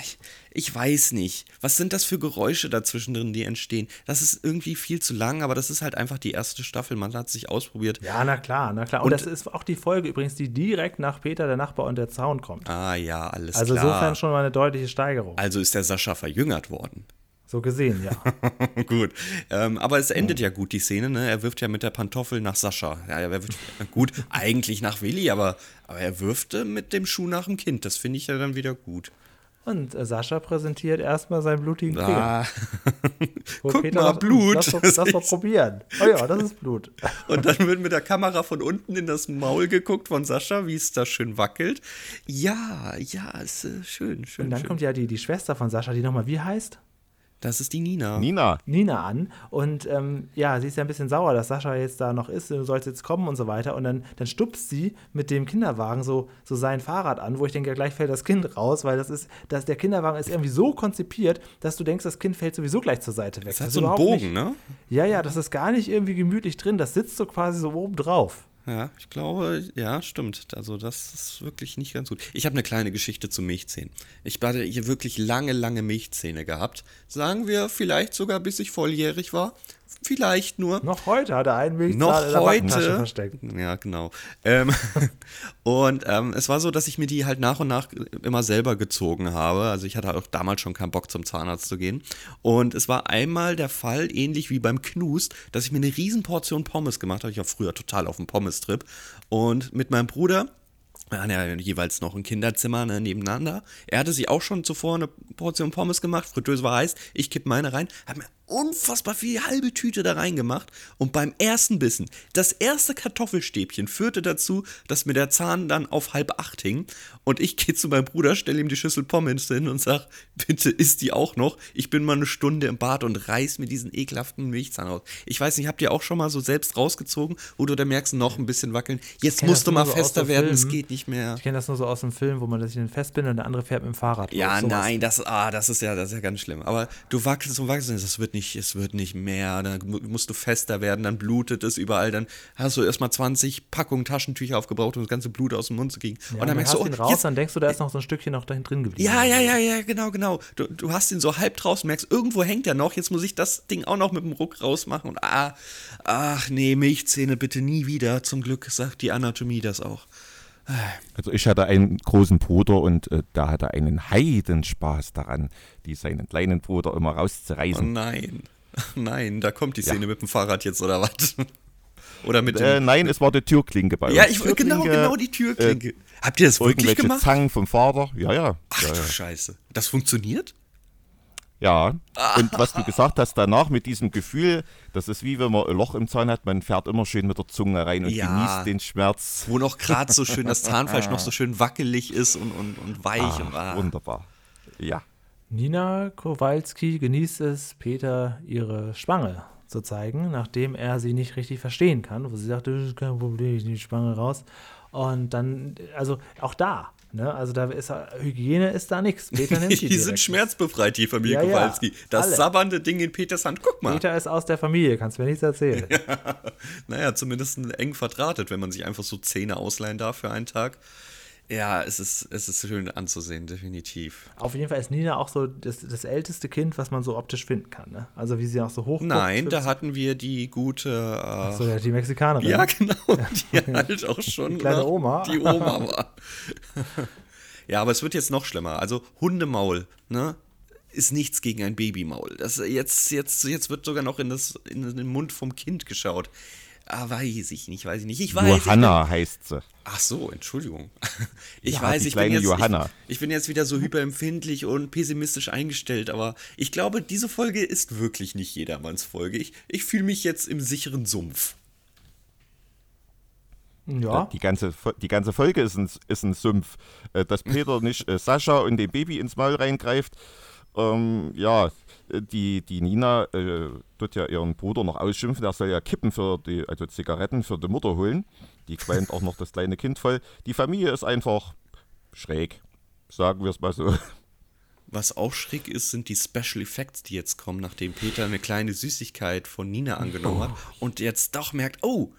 S2: ich, ich weiß nicht. Was sind das für Geräusche dazwischen drin, die entstehen? Das ist irgendwie viel zu lang, aber das ist halt einfach die erste Staffel. Man hat sich ausprobiert.
S3: Ja, na klar, na klar. Und, das ist auch die Folge übrigens, die direkt nach Peter, der Nachbar und der Zaun kommt.
S2: Ah ja, alles
S3: Also
S2: klar.
S3: insofern schon mal eine deutliche Steigerung.
S2: Also ist der Sascha verjüngert worden.
S3: So gesehen, ja. (laughs)
S2: gut. Ähm, aber es endet ja gut, die Szene, ne? Er wirft ja mit der Pantoffel nach Sascha. Ja, er wirft, gut, eigentlich nach Willi, aber, aber er wirft mit dem Schuh nach dem Kind. Das finde ich ja dann wieder gut.
S3: Und äh, Sascha präsentiert erstmal seinen blutigen Finger. (laughs)
S2: Ah. Guck
S3: Peter
S2: mal,
S3: sagt,
S2: Blut.
S3: Lass doch, lass doch probieren. Oh ja, das ist Blut. (laughs)
S2: Und dann wird mit der Kamera von unten in das Maul geguckt von Sascha, wie es da schön wackelt. Ja, ja, ist äh, schön, schön.
S3: Und dann
S2: schön.
S3: kommt ja die, die Schwester von Sascha, die nochmal, wie heißt?
S2: Das ist die Nina.
S4: Nina,
S3: Nina an. Und ähm, ja, sie ist ja ein bisschen sauer, dass Sascha jetzt da noch ist, du sollst jetzt kommen und so weiter. Und dann, dann stupst sie mit dem Kinderwagen so, so sein Fahrrad an, wo ich denke, ja, gleich fällt das Kind raus, weil das ist, dass der Kinderwagen ist irgendwie so konzipiert, dass du denkst, das Kind fällt sowieso gleich zur Seite weg.
S2: Das hat
S3: ist
S2: so einen
S3: überhaupt
S2: Bogen,
S3: nicht,
S2: ne?
S3: Ja, ja, das ist gar nicht irgendwie gemütlich drin. Das sitzt so quasi so oben drauf.
S2: Ja, ich glaube, ja, stimmt. Also das ist wirklich nicht ganz gut. Ich habe eine kleine Geschichte zu Milchzähnen. Ich hatte hier wirklich lange, lange Milchzähne gehabt. Sagen wir vielleicht sogar, bis ich volljährig war. Vielleicht nur.
S3: Noch heute hat er einen Milchzahn
S2: Noch heute.
S3: versteckt.
S2: Ja, genau. Ähm, (laughs) und ähm, es war so, dass ich mir die halt nach und nach immer selber gezogen habe. Also ich hatte auch damals schon keinen Bock zum Zahnarzt zu gehen. Und es war einmal der Fall, ähnlich wie beim Knust, dass ich mir eine Riesenportion Pommes gemacht habe. Ich war früher total auf dem Pommes-Trip. Und mit meinem Bruder wir hatten ja jeweils noch ein Kinderzimmer ne, nebeneinander. Er hatte sich auch schon zuvor eine Portion Pommes gemacht. Fritteuse war heiß. Ich kipp meine rein. Hab mir unfassbar viel halbe Tüte da reingemacht. Und beim ersten Bissen, das erste Kartoffelstäbchen führte dazu, dass mir der Zahn dann auf halb acht hing. Und ich (laughs) gehe zu meinem Bruder, stelle ihm die Schüssel Pommes hin und sag, bitte isst die auch noch. Ich bin mal eine Stunde im Bad und reiß mir diesen ekelhaften Milchzahn aus. Ich weiß nicht, habt ihr auch schon mal so selbst rausgezogen, wo du da merkst, noch ein bisschen wackeln. Jetzt musst
S3: das
S2: du mal
S3: so
S2: fester werden, es geht nicht mehr.
S3: Ich kenne das nur so aus dem Film, wo man sich den festbindet und der andere fährt mit dem Fahrrad.
S2: Ja, nein, das, ah, das ist ja, das ist ja ganz schlimm. Aber du wachselst und wachselst, es wird nicht, es wird nicht mehr. Dann mu- musst du fester werden, dann blutet es überall. Dann hast du erstmal 20 Packungen Taschentücher aufgebraucht, um das ganze Blut aus dem Mund zu kriegen.
S3: Ja,
S2: und dann merkst
S3: hast
S2: du,
S3: ihn
S2: oh,
S3: raus,
S2: jetzt,
S3: dann denkst du, da ist noch so ein Stückchen noch dahin drin geblieben.
S2: ja, ja, ja, ja, genau, genau. Du, du hast ihn so halb draußen, merkst, irgendwo hängt er noch. Jetzt muss ich das Ding auch noch mit dem Ruck rausmachen. Und ah, ach nee, Milchzähne bitte nie wieder. Zum Glück sagt die Anatomie das auch.
S4: Also ich hatte einen großen Bruder und äh, der hatte einen Heidenspaß daran, die seinen kleinen Bruder immer
S2: Oh
S4: rauszureißen.
S2: nein, (laughs) nein, da kommt die Szene mit dem Fahrrad jetzt oder was? (laughs) Oder mit.
S4: Äh, nein, es war die Türklinke bei
S2: ja,
S4: uns.
S2: ich, genau, genau die Türklinke. Habt ihr das wirklich gemacht?
S4: Zangen vom Vater. Ja, ja.
S2: Ach
S4: ja,
S2: du
S4: ja.
S2: Scheiße. Das funktioniert?
S4: Ja, und was du gesagt hast danach mit diesem Gefühl, das ist wie wenn man ein Loch im Zahn hat, man fährt immer schön mit der Zunge rein und
S2: Ja.
S4: genießt den Schmerz.
S2: Wo noch gerade so schön das Zahnfleisch noch so schön wackelig ist und, und, und weich.
S4: Ah,
S2: und, ah.
S4: Wunderbar. Ja.
S3: Nina Kowalski genießt es, Peter ihre Spange zu zeigen, nachdem er sie nicht richtig verstehen kann, wo sie sagt, das ist kein Problem, ich nehme die Spange raus. Und dann, also auch da, ne, also da ist Hygiene ist da nichts. Peter (laughs) nimmt die
S2: Die sind schmerzbefreit, die Familie
S3: Ja, ja,
S2: Kowalski. Das
S3: alle.
S2: sabbernde Ding in Peters Hand. Guck mal.
S3: Peter ist aus der Familie, kannst mir nichts erzählen. (laughs)
S2: Naja, zumindest eng verdrahtet, wenn man sich einfach so Zähne ausleihen darf für einen Tag. Ja, es ist, es ist schön anzusehen, definitiv.
S3: Auf jeden Fall ist Nina auch so das, das älteste Kind, was man so optisch finden kann. Ne? Also wie sie auch so hoch.
S2: Nein, da hatten wir die gute. Äh,
S3: so, ja, die Mexikanerin.
S2: Ja, genau. Die (laughs) halt auch schon.
S3: Die kleine Oma.
S2: Die Oma war. ja, aber es wird jetzt noch schlimmer. Also Hundemaul, ne? Ist nichts gegen ein Babymaul. Das jetzt, jetzt, jetzt wird sogar noch in, das, in den Mund vom Kind geschaut. Ah, weiß ich nicht, weiß ich nicht. Ich weiß,
S4: Johanna bin, heißt sie.
S2: Ach so, Entschuldigung. (laughs) Ich
S4: Ja,
S2: weiß,
S4: die
S2: ich bin, jetzt,
S4: Johanna.
S2: ich, ich bin jetzt wieder so hyperempfindlich und pessimistisch eingestellt, aber ich glaube, diese Folge ist wirklich nicht jedermanns Folge. Ich, ich fühle mich jetzt im sicheren Sumpf.
S3: Ja,
S4: Die ganze, die ganze Folge ist ein, ist ein Sumpf. Äh, Dass Peter nicht äh, Sascha und dem Baby ins Maul reingreift. Ähm, ja, äh, die, die Nina äh, tut ja ihren Bruder noch ausschimpfen. Der soll ja Kippen für die, also Zigaretten für die Mutter holen. Die qualmt auch noch das kleine Kind voll. Die Familie ist einfach schräg. Sagen wir es mal so.
S2: Was auch schräg ist, sind die Special Effects, die jetzt kommen, nachdem Peter eine kleine Süßigkeit von Nina angenommen hat und jetzt doch merkt, oh,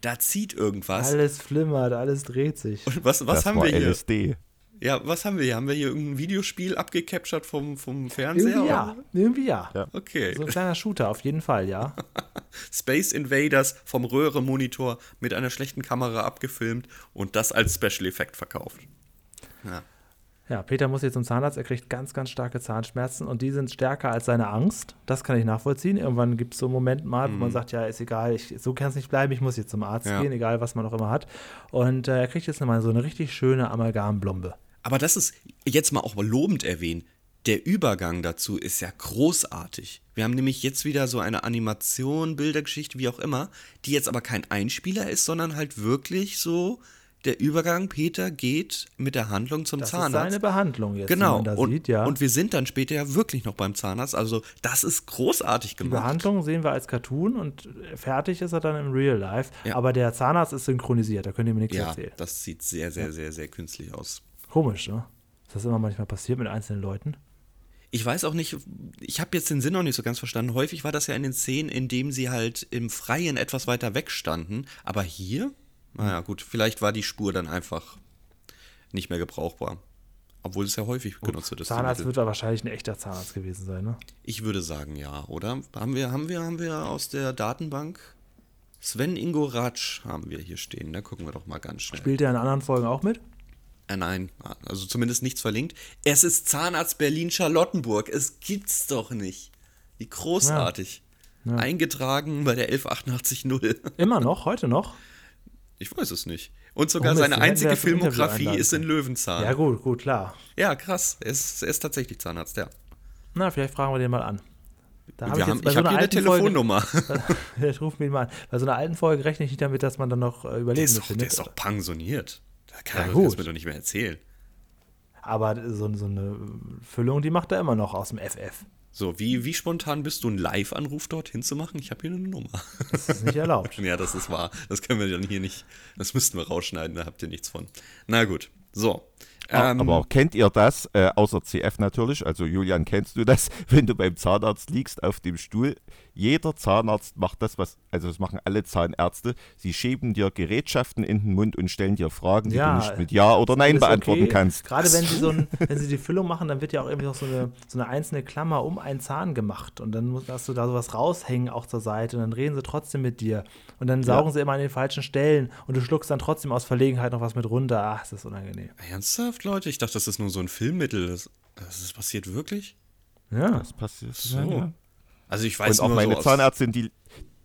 S2: da zieht irgendwas.
S3: alles flimmert, alles dreht sich.
S2: Und was, was
S4: das
S2: haben
S4: war
S2: wir hier?
S4: LSD.
S2: Ja, was haben wir hier? Haben wir hier irgendein Videospiel abgecaptured vom, vom Fernseher?
S3: Irgendwie ja, irgendwie ja.
S4: Ja.
S2: Okay.
S3: So ein kleiner Shooter, auf jeden Fall, ja. (laughs)
S2: Space Invaders vom Röhre-Monitor mit einer schlechten Kamera abgefilmt und das als Special Effekt verkauft. Ja.
S3: Ja, Peter muss jetzt zum Zahnarzt, er kriegt ganz, ganz starke Zahnschmerzen und die sind stärker als seine Angst. Das kann ich nachvollziehen. Irgendwann gibt es so einen Moment mal, wo man sagt, ja, ist egal, ich, so kann es nicht bleiben, ich muss jetzt zum Arzt
S2: Ja.
S3: gehen, egal was man auch immer hat. Und äh, er kriegt jetzt mal so eine richtig schöne Amalgamblombe.
S2: Aber das ist jetzt mal auch lobend erwähnt. Der Übergang dazu ist ja großartig. Wir haben nämlich jetzt wieder so eine Animation, Bildergeschichte, wie auch immer, die jetzt aber kein Einspieler ist, sondern halt wirklich so der Übergang, Peter geht mit der Handlung zum
S3: Das ist
S2: Zahnarzt.
S3: seine Behandlung jetzt,
S2: Genau,
S3: die man da
S2: und,
S3: sieht, ja.
S2: und wir sind dann später ja wirklich noch beim Zahnarzt. Also, das ist großartig
S3: die
S2: gemacht.
S3: Behandlung sehen wir als Cartoon und fertig ist er dann im Real Life.
S2: Ja.
S3: Aber der Zahnarzt ist synchronisiert, da könnt ihr mir nichts
S2: Ja,
S3: erzählen.
S2: das sieht sehr, sehr, sehr, sehr künstlich aus.
S3: Komisch, ne? Dass das immer manchmal passiert mit einzelnen Leuten.
S2: Ich weiß auch nicht, ich habe jetzt den Sinn noch nicht so ganz verstanden. Häufig war das ja in den Szenen, in dem sie halt im Freien etwas weiter weg standen. Aber hier, naja, gut, vielleicht war die Spur dann einfach nicht mehr gebrauchbar. Obwohl es ja häufig genutzt wird.
S3: Zahnarzt wird da wahrscheinlich ein echter Zahnarzt gewesen sein, ne?
S2: Ich würde sagen, ja, oder? Haben wir, haben wir, haben wir aus der Datenbank Sven Ingo Ratsch haben wir hier stehen. Da gucken wir doch mal ganz schnell.
S3: Spielt er in anderen Folgen auch mit?
S2: Äh, nein, also zumindest nichts verlinkt. Es ist Zahnarzt Berlin-Charlottenburg. Es gibt's doch nicht. Wie großartig. Eingetragen bei der 11880. (laughs)
S3: Immer noch, heute noch?
S2: Ich weiß es nicht. Und sogar
S3: Oh
S2: seine einzige
S3: ja
S2: Filmografie ist in Löwenzahn.
S3: Ja,
S2: Ja,
S3: gut, gut, klar.
S2: krass. Er ist, er ist tatsächlich Zahnarzt, ja.
S3: Na, vielleicht fragen wir den mal an. Da
S2: haben,
S3: bei
S2: ich
S3: so
S2: habe hier eine Telefonnummer.
S3: Folge, ich rufe ihn mal an. Bei so einer alten Folge rechne ich nicht damit, dass man dann noch äh,
S2: Der
S3: Überlebende
S2: ist, doch, der ist doch pensioniert. Da kann
S3: Ja,
S2: mir doch nicht mehr erzählen.
S3: Aber so, so eine Füllung, die macht er immer noch aus dem FF.
S2: So, wie, wie spontan bist du, einen Live-Anruf dorthin zu machen? Ich habe hier eine Nummer.
S3: Das ist nicht erlaubt. (laughs)
S2: Ja, das ist wahr. Das können wir dann hier nicht. Das müssten wir rausschneiden, da habt ihr nichts von. Na gut. So. Ähm,
S4: Aber kennt ihr das, äh, außer CF natürlich, also Julian, kennst du das, (laughs) wenn du beim Zahnarzt liegst auf dem Stuhl? Jeder Zahnarzt macht das, was, also das machen alle Zahnärzte. Sie schieben dir Gerätschaften in den Mund und stellen dir Fragen, die
S3: Ja,
S4: du nicht mit Ja oder Nein beantworten
S3: okay.
S4: kannst.
S3: Gerade wenn sie so ein, (laughs) wenn sie die Füllung machen, dann wird ja auch irgendwie noch so eine, so eine einzelne Klammer um einen Zahn gemacht. Und dann musst, hast du da sowas raushängen, auch zur Seite. Und dann reden sie trotzdem mit dir. Und dann saugen sie immer an den falschen Stellen. Und du schluckst dann trotzdem aus Verlegenheit noch was mit runter. Ach, das ist unangenehm.
S2: Ernsthaft, Leute? Ich dachte, das ist nur so ein Filmmittel. Das, das passiert wirklich?
S3: Ja.
S4: Das passiert.
S2: So.
S4: Ja, ja.
S2: Also ich weiß
S4: Und auch meine
S2: so
S4: Zahnärztin, die,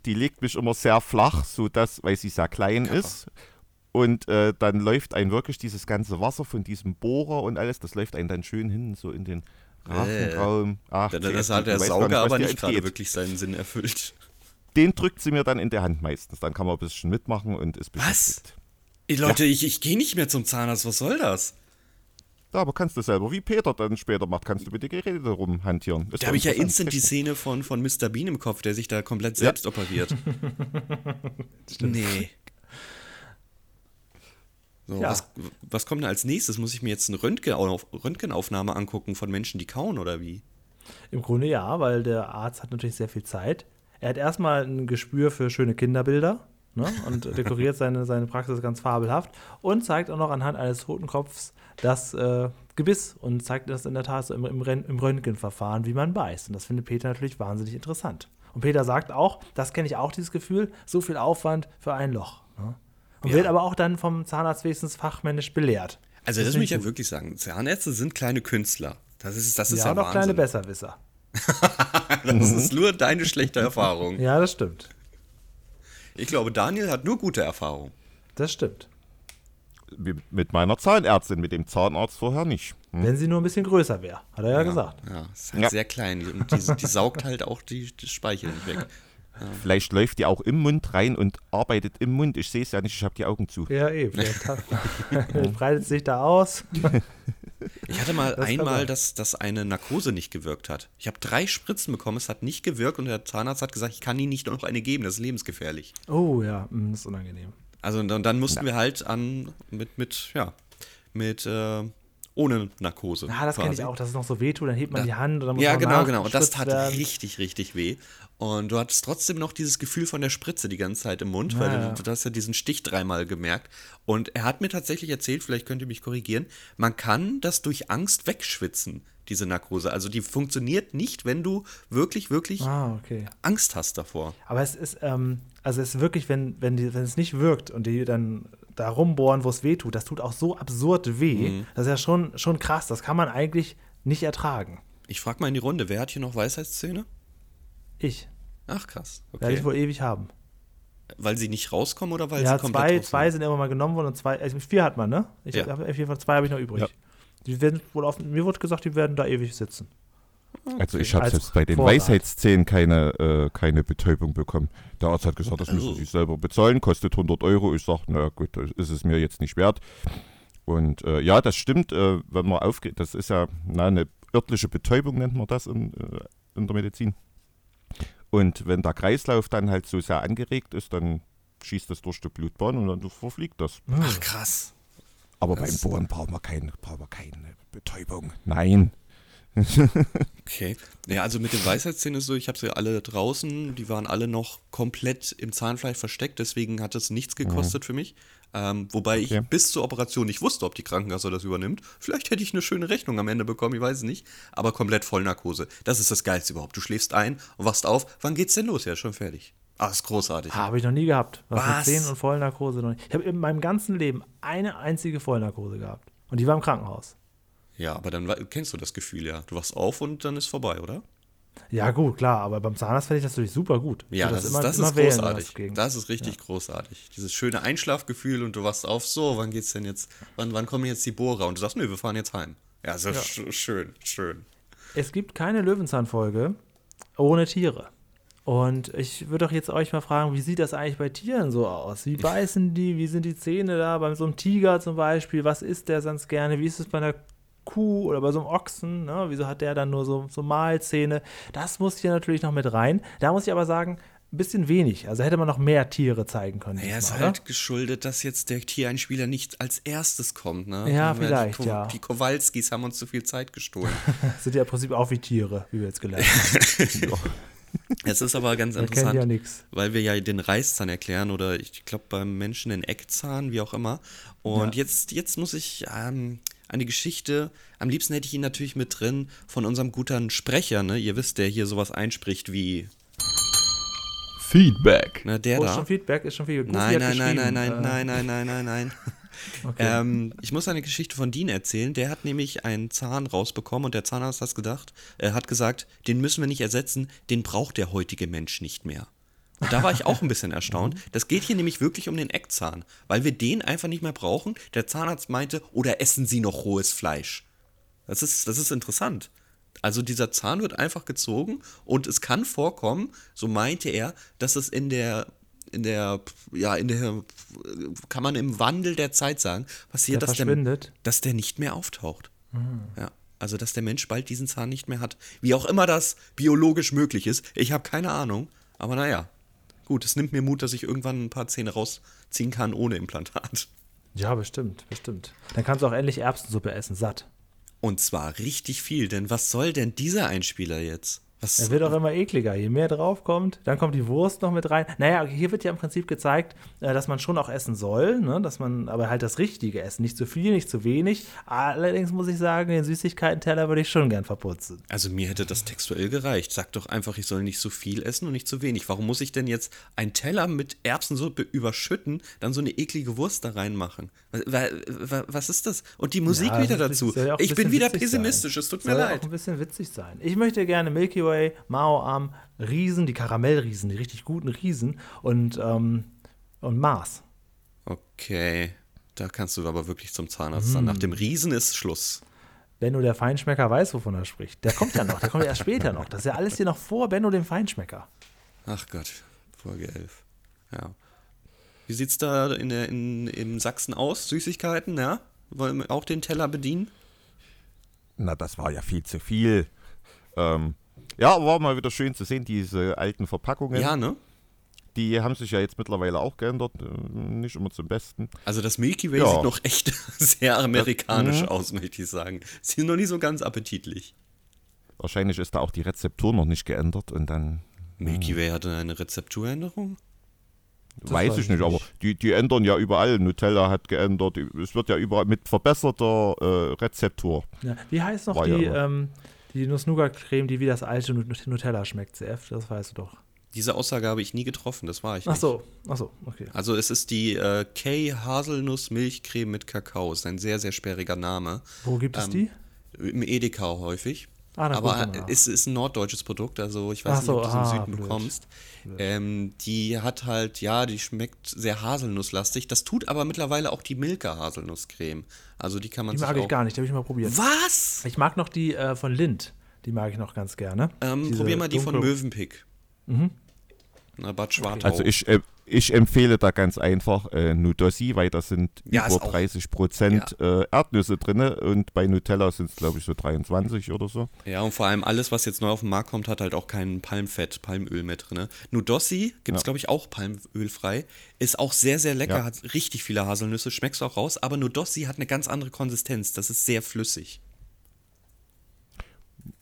S4: die legt mich immer sehr flach, so dass, weil sie sehr klein ist. Und äh, dann läuft ein wirklich dieses ganze Wasser von diesem Bohrer und alles, das läuft einen dann schön hin, so in den Rachenraum. Ach,
S2: Da-
S4: CF,
S2: Das hat der Sauger
S4: was
S2: aber nicht gerade wirklich seinen Sinn erfüllt.
S4: Den drückt sie mir dann in der Hand meistens. Dann kann man ein bisschen mitmachen und ist
S2: Was?
S4: beschäftigt.
S2: Ey, Leute, ich, ich gehe nicht mehr zum Zahnarzt. Was soll das?
S4: Ja, aber kannst du selber, wie Peter dann später macht, kannst du mit den Geräten rumhantieren. Ist
S2: Da habe ich ja instant die Szene von, von Mr. Bean im Kopf, der sich da komplett selbst operiert. (laughs) nee. So,
S3: Ja.
S2: was, was kommt denn als nächstes? Muss ich mir jetzt eine Röntgenauf Röntgenaufnahme angucken von Menschen, die kauen oder wie?
S3: Im Grunde ja, weil der Arzt hat natürlich sehr viel Zeit. Er hat erstmal ein Gespür für schöne Kinderbilder. Ne? und (laughs) dekoriert seine, seine Praxis ganz fabelhaft und zeigt auch noch anhand eines Totenkopfs das äh, Gebiss und zeigt das in der Tat so im, im, im Röntgenverfahren, wie man beißt. Und das findet Peter natürlich wahnsinnig interessant. Und Peter sagt auch, das kenne ich auch, dieses Gefühl, so viel Aufwand für ein Loch. Ne? Und
S2: Ja.
S3: wird aber auch dann vom Zahnarzt wenigstens fachmännisch belehrt.
S2: Also das,
S3: Das
S2: muss ich
S3: finde
S2: ja
S3: ich gut.
S2: wirklich sagen. Zahnärzte sind kleine Künstler. Das ist, das ist
S3: ja,
S2: ja,
S3: und auch kleine
S2: Wahnsinn.
S3: Besserwisser. (laughs)
S2: Das ist nur deine schlechte Erfahrung.
S3: Ja, das stimmt.
S2: Ich glaube, Daniel hat nur gute Erfahrungen.
S3: Das stimmt.
S4: Wie Mit meiner Zahnärztin, mit dem Zahnarzt vorher nicht. Hm?
S3: Wenn sie nur ein bisschen größer wäre, hat er ja, gesagt.
S2: Ja, ist halt
S4: Ja.
S2: sehr klein und die, die saugt halt auch die, die Speichel nicht weg.
S4: Vielleicht läuft die auch im Mund rein und arbeitet im Mund. Ich sehe es ja nicht, ich habe die Augen zu.
S3: Ja, eben. (laughs) Vielleicht hat- (laughs) breitet sich da aus. (laughs)
S2: Ich hatte mal (laughs)
S3: Das
S2: einmal, dass, dass eine Narkose nicht gewirkt hat. Ich habe drei Spritzen bekommen, es hat nicht gewirkt und der Zahnarzt hat gesagt, ich kann Ihnen nicht noch eine geben, das ist lebensgefährlich.
S3: Oh ja, mm, das ist unangenehm.
S2: Also und dann, dann mussten wir halt an mit, mit, ja, mit, äh, ohne Narkose.
S3: Ja, das kenne ich auch, dass es noch so wehtut, dann hebt man die Hand und dann muss
S2: Ja, genau, genau. Und das tat
S3: werden.
S2: richtig, richtig weh. Und du hattest trotzdem noch dieses Gefühl von der Spritze die ganze Zeit im Mund, weil
S3: Ja,
S2: du,
S3: ja.
S2: du hast ja diesen Stich dreimal gemerkt. Und er hat mir tatsächlich erzählt, vielleicht könnt ihr mich korrigieren, man kann das durch Angst wegschwitzen, diese Narkose. Also die funktioniert nicht, wenn du wirklich, wirklich
S3: Ah, okay.
S2: Angst hast davor.
S3: Aber es ist, ähm, also es ist wirklich, wenn, wenn, die, wenn es nicht wirkt und die dann da rumbohren, wo es weh tut, das tut auch so absurd weh.
S2: Mhm.
S3: Das ist ja schon, schon krass. Das kann man eigentlich nicht ertragen.
S2: Ich frage mal in die Runde, wer hat hier noch Weisheitszähne?
S3: Ich.
S2: Ach krass,
S3: Werde ich
S2: okay.
S3: wohl ewig haben.
S2: Weil sie nicht rauskommen oder weil
S3: ja,
S2: sie komplett
S3: zwei, zwei
S2: sind?
S3: immer mal genommen worden und zwei, also vier hat man, ne? Ich
S2: Ja.
S3: habe auf jeden Fall zwei habe ich noch übrig.
S4: Ja.
S3: Die werden wohl auf, mir wurde gesagt, die werden da ewig sitzen.
S4: Also ich habe
S3: Als
S4: selbst bei den
S3: Vorrat.
S4: Weisheitszähnen keine, äh, keine Betäubung bekommen. Der Arzt hat gesagt, das müssen
S2: Also.
S4: Sie selber bezahlen, kostet 100 Euro. Ich sage, na gut, das ist es mir jetzt nicht wert. Und äh, ja, das stimmt, äh, wenn man aufgeht, das ist ja na, eine örtliche Betäubung, nennt man das in, äh, in der Medizin. Und wenn der Kreislauf dann halt so sehr angeregt ist, dann schießt das durch die Blutbahn und dann verfliegt das.
S2: Ach krass.
S4: Aber
S2: Das-
S4: beim Bohren brauchen wir, keine, brauchen wir keine Betäubung. Nein.
S2: Okay. Ja, also mit den Weisheitszähnen ist so, ich habe sie alle draußen, die waren alle noch komplett im Zahnfleisch versteckt, deswegen hat es nichts gekostet für mich. Ähm, wobei
S4: Okay.
S2: ich bis zur Operation nicht wusste, ob die Krankenkasse das übernimmt. Vielleicht hätte ich eine schöne Rechnung am Ende bekommen, ich weiß es nicht. Aber komplett Vollnarkose. Das ist das Geilste überhaupt. Du schläfst ein und wachst auf. Wann geht's denn los? Ja, schon fertig. Ah, ist großartig.
S3: Habe ich noch nie gehabt. Was,
S2: Was?
S3: mit und Vollnarkose noch nicht. Ich habe in meinem ganzen Leben eine einzige Vollnarkose gehabt. Und die war im Krankenhaus.
S2: Ja, aber dann kennst du das Gefühl ja. Du wachst auf und dann ist vorbei, oder?
S3: Ja, gut, klar, aber beim Zahnarzt finde ich das natürlich super gut.
S2: Ja,
S3: würde
S2: das, ist,
S3: immer-
S2: das ist großartig. Das ist richtig großartig. Dieses schöne Einschlafgefühl und du wachst auf, so, wann geht's denn jetzt, wann, wann kommen jetzt die Bohrer? Und du sagst, nö, wir fahren jetzt heim. Ja, so sch- schön, schön.
S3: Es gibt keine Löwenzahnfolge ohne Tiere. Und ich würde doch jetzt euch mal fragen, wie sieht das eigentlich bei Tieren so aus? Wie (laughs) beißen die? Wie sind die Zähne da? Bei so einem Tiger zum Beispiel, was isst der sonst gerne? Wie ist es bei einer Kuh oder bei so einem Ochsen? Ne? Wieso hat der dann nur so, so Mahlzähne? Das muss hier natürlich noch mit rein. Da muss ich aber sagen, ein bisschen wenig. Also hätte man noch mehr Tiere zeigen können.
S2: Naja, ist halt
S3: oder?
S2: geschuldet, dass jetzt der Tiereinspieler nicht als erstes kommt, ne?
S3: Ja, vielleicht,
S2: die,
S3: ja.
S2: Die Kowalskis haben uns zu viel Zeit gestohlen. (laughs)
S3: Sind ja im Prinzip auch wie Tiere, wie wir jetzt gelernt haben. (laughs)
S2: es ist aber ganz interessant.
S3: ja
S2: weil wir ja den Reißzahn erklären oder ich glaube beim Menschen den Eckzahn, wie auch immer. Und
S3: Ja.
S2: jetzt, jetzt muss ich ähm, eine Geschichte, am liebsten hätte ich ihn natürlich mit drin von unserem guten Sprecher, ne? Ihr wisst, der hier sowas einspricht wie,
S1: Feedback.
S2: ne, der
S3: Oh, ist
S2: da.
S3: schon Feedback, ist schon viel. Goofy
S2: Nein, nein, nein, nein, nein,
S3: äh,
S2: nein, nein, nein, nein, nein. (laughs)
S3: Okay.
S2: Ähm, ich muss eine Geschichte von Dean erzählen. Der hat nämlich einen Zahn rausbekommen und der Zahnarzt hat gedacht, er hat gesagt, den müssen wir nicht ersetzen, den braucht der heutige Mensch nicht mehr. Und da war ich auch ein bisschen erstaunt. Das geht hier nämlich wirklich um den Eckzahn, weil wir den einfach nicht mehr brauchen. Der Zahnarzt meinte, oder essen Sie noch rohes Fleisch? Das ist, das ist interessant. Also dieser Zahn wird einfach gezogen und es kann vorkommen, so meinte er, dass es in der, in der, ja, in der, kann man im Wandel der Zeit sagen, passiert,
S3: Der
S2: dass der, dass der nicht mehr auftaucht. Ja. Also, dass der Mensch bald diesen Zahn nicht mehr hat. Wie auch immer das biologisch möglich ist. Ich habe keine Ahnung. Aber naja. Gut, es nimmt mir Mut, dass ich irgendwann ein paar Zähne rausziehen kann ohne Implantat.
S3: Ja, bestimmt, bestimmt. Dann kannst du auch endlich Erbsensuppe essen, satt.
S2: Und zwar richtig viel, denn was soll denn dieser Einspieler jetzt? Was,
S3: Er wird auch immer ekliger. Je mehr drauf kommt, dann kommt die Wurst noch mit rein. Naja, hier wird ja im Prinzip gezeigt, äh, dass man schon auch essen soll, ne? dass man aber halt das Richtige essen. Nicht zu viel, nicht zu wenig. Allerdings muss ich sagen, den Süßigkeiten-Teller würde ich schon gern verputzen.
S2: also mir hätte das textuell gereicht. Sag doch einfach, ich soll nicht so viel essen und nicht zu wenig. Warum muss ich denn jetzt einen Teller mit Erbsensuppe überschütten, dann so eine eklige Wurst da reinmachen? Was, wa- was ist das? Und die Musik
S3: Ja,
S2: wieder
S3: das
S2: dazu.
S3: soll ja
S2: Ich bin wieder pessimistisch,
S3: sein.
S2: es tut mir
S3: Soll
S2: leid.
S3: auch ein bisschen witzig sein. Ich möchte gerne Milky Way, Mao Am, Riesen, die Karamellriesen, die richtig guten Riesen und, ähm, und Mars.
S2: Okay, da kannst du aber wirklich zum Zahnarzt dann. Nach dem Riesen ist Schluss.
S3: Benno der Feinschmecker weiß, wovon er spricht. Der kommt ja noch, der kommt ja erst später noch. Das ist ja alles hier noch vor Benno dem Feinschmecker.
S2: Ach Gott, Folge 11. Ja. Wie sieht's da in der, in, in Sachsen aus? Süßigkeiten, ja? Wollen wir auch den Teller bedienen?
S4: Na, das war ja viel zu viel. Ähm, ja, war mal wieder schön zu sehen, diese alten Verpackungen.
S2: Ja, ne?
S4: Die haben sich ja jetzt mittlerweile auch geändert, äh, nicht immer zum Besten.
S2: Also das Milky Way
S4: Ja.
S2: sieht noch echt (laughs) sehr amerikanisch
S4: Mhm.
S2: aus, möchte ich sagen. Sieht noch nicht so ganz appetitlich.
S4: Wahrscheinlich ist da auch die Rezeptur noch nicht geändert und dann
S2: Milky Way hatte eine Rezepturänderung?
S4: weiß
S3: weiß
S4: ich
S3: ich
S4: nicht, aber die, die ändern ja überall. Nutella hat geändert, es wird ja überall mit verbesserter äh, Rezeptur.
S3: Ja. Wie heißt noch
S4: War ja
S3: die, ähm, die Nuss-Nougat-Creme, die wie das alte Nut- Nutella schmeckt, CF? Das weißt du doch.
S2: Diese Aussage habe ich nie getroffen, das war ich
S3: Ach
S2: nicht.
S3: so, ach so, okay.
S2: Also es ist die äh, K Haselnuss Milchcreme mit Kakao. Ist ein sehr, sehr sperriger Name.
S3: Wo gibt es
S2: Ähm,
S3: die?
S2: Im Edeka häufig.
S3: Ah,
S2: Aber es ist ein norddeutsches Produkt, also ich weiß
S3: Ach
S2: nicht,
S3: so,
S2: ob du es im
S3: ah,
S2: Süden
S3: blöd.
S2: bekommst. Ähm, die hat halt, ja, die schmeckt sehr haselnusslastig. Das tut aber mittlerweile auch die Milka Haselnusscreme. Also die kann man
S3: Die
S2: sich
S3: mag ich gar nicht, die habe ich mal probiert.
S2: Was?
S3: Ich mag noch die äh, von Lind. Die mag ich noch ganz gerne.
S2: Ähm, probier mal die von
S3: dunkle-
S2: Mövenpick.
S3: Mhm.
S2: Na, Bad Schwartau.
S4: Also ich, äh, ich empfehle da ganz einfach äh, Nudossi, weil da sind
S2: Ja,
S4: über
S2: auch-
S4: 30 Prozent äh, Erdnüsse drin und bei Nutella sind es glaube ich so 23 oder so.
S2: Ja, und vor allem alles, was jetzt neu auf den Markt kommt, hat halt auch kein Palmfett, Palmöl mehr drin. Nudossi gibt es,
S4: Ja.
S2: glaube ich, auch palmölfrei. Ist auch sehr, sehr lecker,
S4: Ja.
S2: hat richtig viele Haselnüsse, schmeckst du auch raus. Aber Nudossi hat eine ganz andere Konsistenz. Das ist sehr flüssig.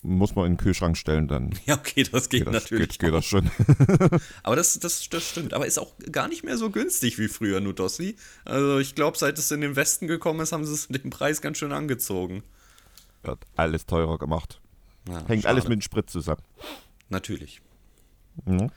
S4: Muss man in den Kühlschrank stellen, dann (laughs)
S2: Ja, okay, das geht,
S4: geht das,
S2: natürlich.
S4: geht, geht
S2: auch.
S4: das schon. (laughs)
S2: Aber das, das, das stimmt. Aber ist auch gar nicht mehr so günstig wie früher Nudossi. Also ich glaube, seit es in den Westen gekommen ist, haben sie es den Preis ganz schön angezogen.
S4: Wird alles teurer gemacht.
S2: Ja,
S4: Hängt
S2: schade.
S4: alles mit dem Sprit zusammen.
S2: Natürlich.
S4: Mhm.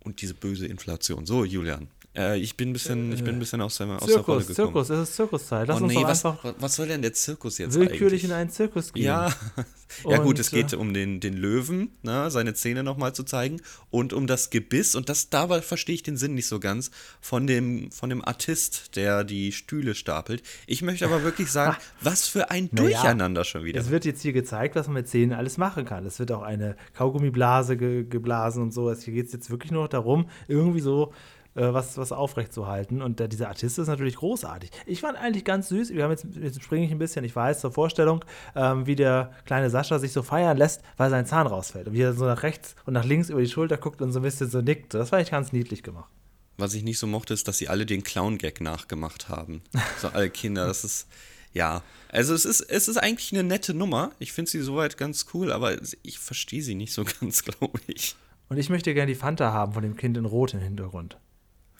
S2: Und diese böse Inflation. So, Julian. Äh, ich bin ein bisschen, ich bin ein bisschen aus der, aus der Rolle
S3: Zirkus,
S2: gekommen.
S3: Zirkus, es ist Zirkuszeit. Lass
S2: oh
S3: uns
S2: nee,
S3: doch
S2: was,
S3: einfach
S2: was soll denn der Zirkus jetzt
S3: willkürlich in
S2: eigentlich?
S3: einen Zirkus gehen.
S2: Ja, (laughs) ja gut, es geht
S3: äh,
S2: um den, den Löwen, ne, seine Zähne nochmal zu zeigen und um das Gebiss und das dabei verstehe ich den Sinn nicht so ganz von dem von dem Artist, der die Stühle stapelt. Ich möchte aber wirklich sagen, (laughs) was für ein Durcheinander schon wieder.
S3: Es wird jetzt hier gezeigt, was man mit Zähnen alles machen kann. Es wird auch eine Kaugummiblase ge geblasen und so. Hier geht es jetzt wirklich nur noch darum, irgendwie so äh, was, was aufrechtzuerhalten. Und äh, dieser Artist ist natürlich großartig. Ich fand eigentlich ganz süß. Wir haben jetzt, jetzt springe ich ein bisschen, ich weiß, zur Vorstellung, ähm, wie der kleine Sascha sich so feiern lässt, weil sein Zahn rausfällt. Und wie er so nach rechts und nach links über die Schulter guckt und so ein bisschen so nickt. Das war echt ganz niedlich gemacht.
S2: Was ich nicht so mochte, ist, dass sie alle den Clown-Gag nachgemacht haben. So alle Kinder, das ist, ja. Also es ist, es ist eigentlich eine nette Nummer. Ich finde sie soweit ganz cool, aber ich verstehe sie nicht so (laughs) ganz, glaube ich.
S3: Und ich möchte gerne die Fanta haben von dem Kind in Rot im Hintergrund.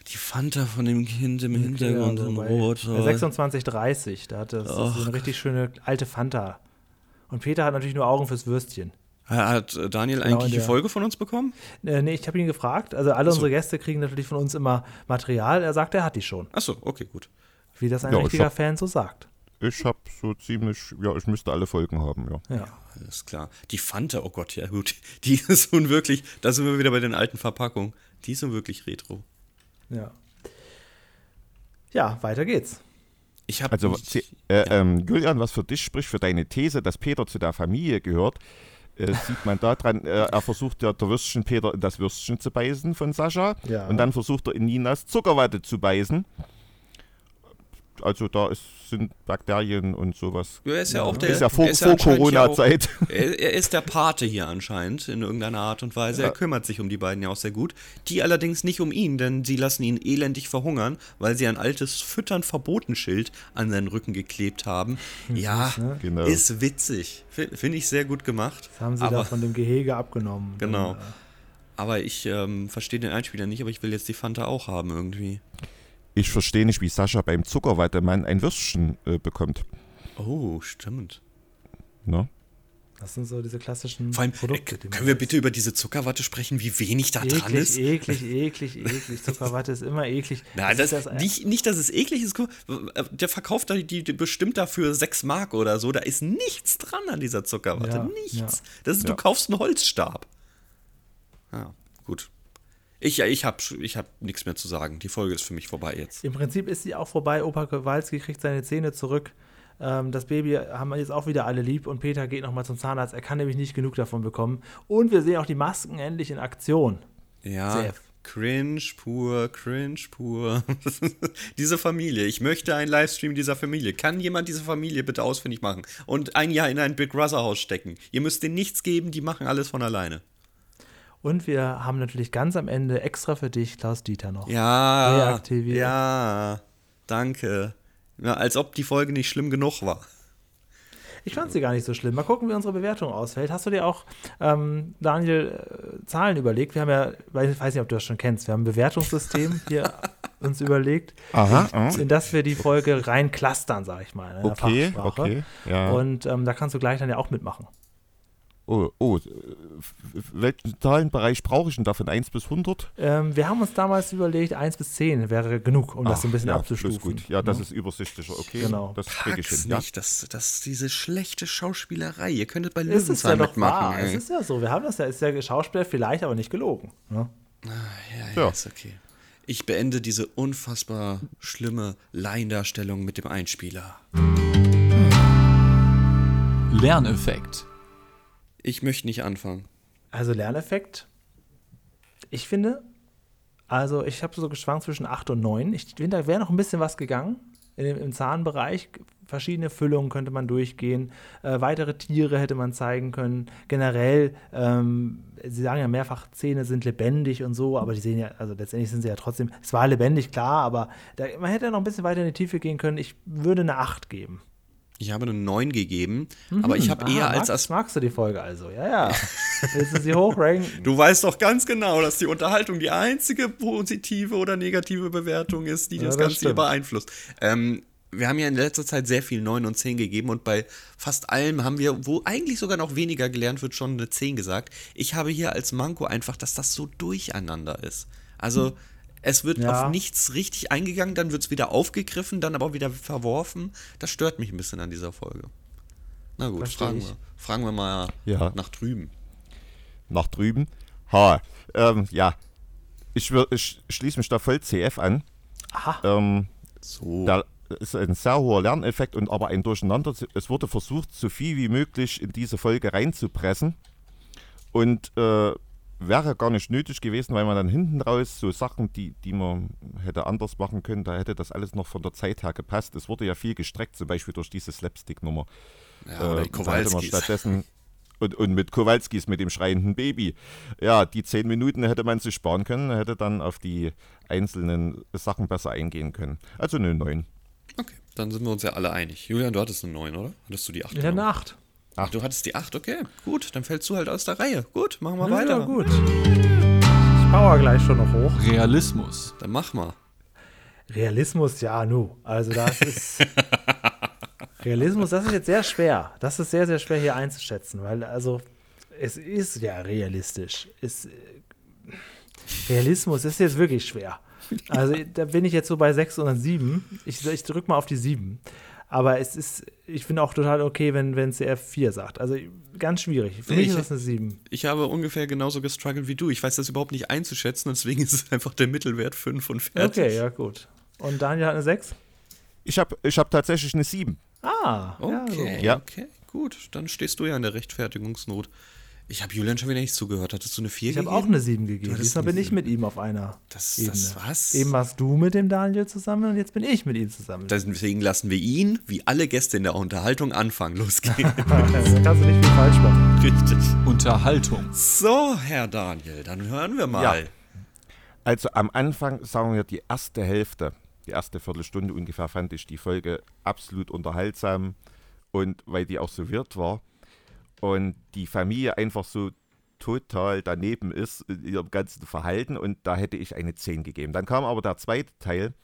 S2: Die Fanta von dem Kind im Hintergrund
S3: so
S2: in Rot.
S3: der 2630, da hat das, das ist so eine richtig schöne alte Fanta. Und Peter hat natürlich nur Augen fürs Würstchen.
S2: Hat äh, Daniel
S3: Genau,
S2: eigentlich die Folge von uns bekommen?
S3: Äh, nee, ich habe ihn gefragt. Also alle unsere Gäste kriegen natürlich von uns immer Material. Er sagt, er hat die schon.
S2: Achso, okay, gut.
S3: Wie das ein
S4: Ja, ich
S3: richtiger
S4: hab-
S3: Fan so sagt.
S4: Ich habe so ziemlich, ja, ich müsste alle Folgen haben, ja.
S3: Ja.
S2: Alles klar. Die Fanta, oh Gott, ja gut. (laughs) Die ist nun wirklich, da sind wir wieder bei den alten Verpackungen. Die ist nun wirklich retro.
S3: Ja, ja weiter geht's.
S2: Ich habe
S4: Also, sie- äh, ähm, Julian, was für dich spricht, für deine These, dass Peter zu der Familie gehört, äh, (laughs) sieht man daran, äh, er versucht ja der Würstchen Peter in das Würstchen zu beißen von Sascha
S3: Ja.
S4: und dann versucht er in Ninas Zuckerwatte zu beißen. Also da ist, sind Bakterien und sowas.
S2: Ja, er ist ja, auch der.
S4: ist ja vor,
S2: er
S4: vor Corona-Zeit.
S2: Er, ist der Pate hier anscheinend in irgendeiner Art und Weise. Er kümmert sich um die beiden ja auch sehr gut. Die allerdings nicht um ihn, denn sie lassen ihn elendig verhungern, weil sie ein altes Füttern verboten Schild an seinen Rücken geklebt haben. Ja,
S4: Genau.
S2: ist witzig. Finde ich sehr gut gemacht.
S3: Das haben sie
S2: aber,
S3: da von dem Gehege abgenommen.
S2: Genau. Aber ich ähm, verstehe den Einspieler nicht, aber ich will jetzt die Fanta auch haben irgendwie.
S4: Ich verstehe nicht, wie Sascha beim Zuckerwattemann ein Würstchen äh, bekommt.
S2: Oh, stimmt.
S4: Ne?
S3: Das sind so diese klassischen
S2: Vor allem,
S3: Produkte,
S2: äh,
S3: die
S2: können wir bitte über diese Zuckerwatte sprechen, wie wenig da dran
S3: eklig,
S2: ist?
S3: eklig, eklig, eklig. Zuckerwatte ist immer eklig. (laughs)
S2: Nein, das,
S3: ist
S2: nicht, nicht, dass es eklig ist. Guck, Der verkauft da die, die bestimmt dafür 6 Mark oder so. Da ist nichts dran an dieser Zuckerwatte.
S3: Ja,
S2: nichts.
S3: ja.
S2: Das ist,
S4: Ja.
S2: Du kaufst einen Holzstab. Ja, gut. Ich, ich habe ich hab nichts mehr zu sagen. Die Folge ist für mich vorbei jetzt.
S3: Im Prinzip ist sie auch vorbei. Opa Kowalski kriegt seine Zähne zurück. Ähm, das Baby haben wir jetzt auch wieder alle lieb und Peter geht nochmal zum Zahnarzt. Er kann nämlich nicht genug davon bekommen. Und wir sehen auch die Masken endlich in Aktion.
S2: Ja,
S3: Sehr.
S2: cringe pur, cringe pur. (laughs) diese Familie. Ich möchte einen Livestream dieser Familie. Kann jemand diese Familie bitte ausfindig machen und ein Jahr in ein Big Brother Haus stecken? Ihr müsst denen nichts geben, die machen alles von alleine.
S3: Und wir haben natürlich ganz am Ende extra für dich Klaus Dieter noch.
S2: Ja,
S3: Reaktiviert.
S2: ja, danke. Ja, als ob die Folge nicht schlimm genug war.
S3: Ich fand sie gar nicht so schlimm. Mal gucken, wie unsere Bewertung ausfällt. Hast du dir auch, ähm, Daniel, äh, Zahlen überlegt? Wir haben ja, ich weiß nicht, ob du das schon kennst, wir haben ein Bewertungssystem (laughs) hier uns überlegt,
S4: Aha, aha.
S3: in das wir die Folge rein clustern, sag ich mal, in der
S4: Okay,
S3: Fachsprache.
S4: okay. Ja.
S3: Und ähm, da kannst du gleich dann ja auch mitmachen.
S4: Oh, oh, äh, welchen Zahlenbereich brauche ich denn da von 1 bis 100?
S3: Ähm, wir haben uns damals überlegt, 1 bis 10 wäre genug, um das so ein bisschen
S4: ja,
S3: abzustufen.
S4: Ist gut. Ja, das ist übersichtlicher. Okay,
S3: Genau.
S4: das kriege ich hin. Ja.
S2: nicht, das, das diese schlechte Schauspielerei. Ihr könntet bei
S3: Ist es ja
S2: Löwenzahn
S3: doch
S2: mitmachen.
S3: wahr. Es ist ja so. Wir haben das ja, ist ja Schauspieler vielleicht, aber nicht gelogen. Ne?
S2: ja, ja,
S4: Ja.
S2: ist okay. Ich beende diese unfassbar schlimme Laiendarstellung mit dem Einspieler.
S1: Lerneffekt.
S2: Ich möchte nicht anfangen.
S3: Also Lerneffekt. Ich finde, also ich habe so geschwankt zwischen 8 und 9. Ich finde, da wäre noch ein bisschen was gegangen. Dem, Im Zahnbereich, verschiedene Füllungen könnte man durchgehen, äh, weitere Tiere hätte man zeigen können. Generell, ähm, Sie sagen ja mehrfach, Zähne sind lebendig und so, aber die sehen ja, also letztendlich sind sie ja trotzdem, es war lebendig, klar, aber da, man hätte noch ein bisschen weiter in die Tiefe gehen können. Ich würde eine 8 geben.
S2: Ich habe eine 9 gegeben, aber ich habe
S3: Aha,
S2: eher als
S3: magst,
S2: As
S3: magst du die Folge also? Ja, ja. Willst du sie hochranken? (laughs)
S2: Du weißt doch ganz genau, dass die Unterhaltung die einzige positive oder negative Bewertung ist, die
S3: Ja,
S2: das
S3: das
S2: Ganze hier beeinflusst. Ähm, wir haben ja in letzter Zeit sehr viel 9 und 10 gegeben und bei fast allem haben wir, wo eigentlich sogar noch weniger gelernt wird, schon eine 10 gesagt. Ich habe hier als Manko einfach, dass das so durcheinander ist. Also es wird
S3: Ja.
S2: auf nichts richtig eingegangen, dann wird es wieder aufgegriffen, dann aber wieder verworfen. Das stört mich ein bisschen an dieser Folge. Na gut, fragen wir, fragen wir mal
S4: Ja.
S2: nach drüben.
S4: Nach drüben. Ha, ähm, ja. Ich, ich schließe mich da voll CF an.
S3: Aha.
S4: Ähm,
S2: So.
S4: Da ist ein sehr hoher Lerneffekt und aber ein Durcheinander. Es wurde versucht, so viel wie möglich in diese Folge reinzupressen. Und äh, wäre gar nicht nötig gewesen, weil man dann hinten raus so Sachen, die, die man hätte anders machen können, da hätte das alles noch von der Zeit her gepasst. Es wurde ja viel gestreckt, zum Beispiel durch diese Slapstick-Nummer.
S2: Ja,
S4: Äh, da hätte man
S2: Kowalskis.
S4: stattdessen (laughs) und, und mit Kowalskis, mit dem schreienden Baby. Ja, die zehn Minuten hätte man sich sparen können, hätte dann auf die einzelnen Sachen besser eingehen können. Also eine 9.
S2: Okay, dann sind wir uns ja alle einig. Julian, du hattest eine 9, oder? Hattest du die 8?
S3: Ja, eine 8.
S2: Ach, du hattest die 8, okay. Gut, dann fällst du halt aus der Reihe. Gut, machen wir
S3: Ja,
S2: weiter.
S3: gut. Ich power gleich schon noch hoch.
S2: Realismus. Dann mach mal.
S3: Realismus, ja, nu. Also das ist. (laughs) Realismus, das ist jetzt sehr schwer. Das ist sehr, sehr schwer hier einzuschätzen, weil also es ist ja realistisch. Es, äh, Realismus ist jetzt wirklich schwer. Also da bin ich jetzt so bei 6 oder 7. Ich, ich drücke mal auf die 7. Aber es ist, ich finde auch total okay, wenn, wenn CF 4 sagt. Also ganz schwierig. Für
S2: Nee,
S3: mich
S2: ich-
S3: ist das eine 7.
S2: Ich habe ungefähr genauso gestruggelt wie du. Ich weiß das überhaupt nicht einzuschätzen, deswegen (laughs) ist es einfach der Mittelwert 5 und fertig.
S3: Okay, ja, gut. Und Daniel hat eine 6?
S4: Ich habe ich hab tatsächlich eine 7.
S3: Ah, ja, so.
S2: Okay,
S4: Ja.
S2: okay, gut. Dann stehst du ja in der Rechtfertigungsnot. Ich habe Julian schon wieder nicht zugehört. Hattest du eine 4
S3: Ich habe
S2: gegeben?
S3: auch eine 7 gegeben. Diesmal bin ich
S2: 7.
S3: mit ihm auf einer
S2: Das-
S3: Ebene.
S2: das was?
S3: Eben warst du mit dem Daniel zusammen und jetzt bin ich mit ihm zusammen.
S2: Deswegen lassen wir ihn, wie alle Gäste in der Unterhaltung, anfangen. Los geht's.
S3: da (laughs) kannst du nicht viel falsch machen.
S2: Richtig.
S1: Unterhaltung.
S2: So, Herr Daniel, dann hören wir mal.
S4: Ja. Also am Anfang, sagen wir die erste Hälfte, die erste Viertelstunde ungefähr, fand ich die Folge absolut unterhaltsam und weil die auch so wirt war und die Familie einfach so total daneben ist in ihrem ganzen Verhalten und da hätte ich eine 10 gegeben. Dann kam aber der zweite Teil,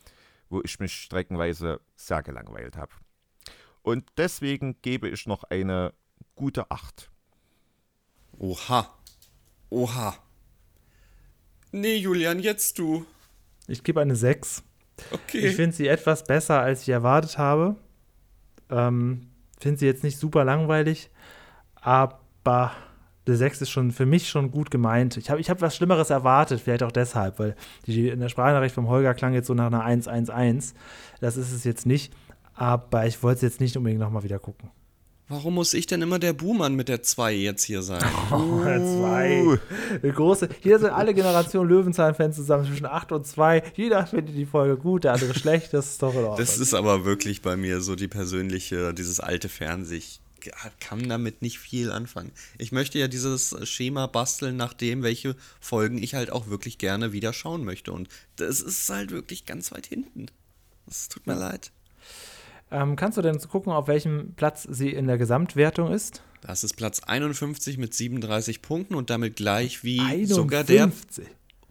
S4: wo ich mich streckenweise sehr gelangweilt habe. Und deswegen gebe ich noch eine gute 8.
S2: Oha. Oha. Nee, Julian, jetzt du.
S3: Ich gebe eine 6.
S2: Okay.
S3: Ich finde sie etwas besser, als ich erwartet habe. Ähm, finde sie jetzt nicht super langweilig, aber eine 6 ist schon für mich schon gut gemeint. Ich habe ich hab was Schlimmeres erwartet, vielleicht auch deshalb, weil die in der Sprachnachricht vom Holger klang jetzt so nach einer 111. Das ist es jetzt nicht, aber ich wollte es jetzt nicht unbedingt nochmal wieder gucken.
S2: Warum muss ich denn immer der Buhmann mit der 2 jetzt hier sein? (laughs)
S3: Zwei. Eine große. Hier sind alle Generationen Löwenzahn-Fans zusammen zwischen 8 und 2. Jeder findet die Folge gut, der andere schlecht. Das ist doch in Ordnung.
S2: Das ist aber wirklich bei mir so die persönliche, dieses alte Fernsehen. Kann damit nicht viel anfangen. Ich möchte ja dieses Schema basteln, nach dem, welche Folgen ich halt auch wirklich gerne wieder schauen möchte. Und das ist halt wirklich ganz weit hinten. Es tut mir leid.
S3: Ähm, kannst du denn gucken, auf welchem Platz sie in der Gesamtwertung ist?
S2: Das ist Platz 51 mit 37 Punkten und damit gleich wie sogar der
S3: 51.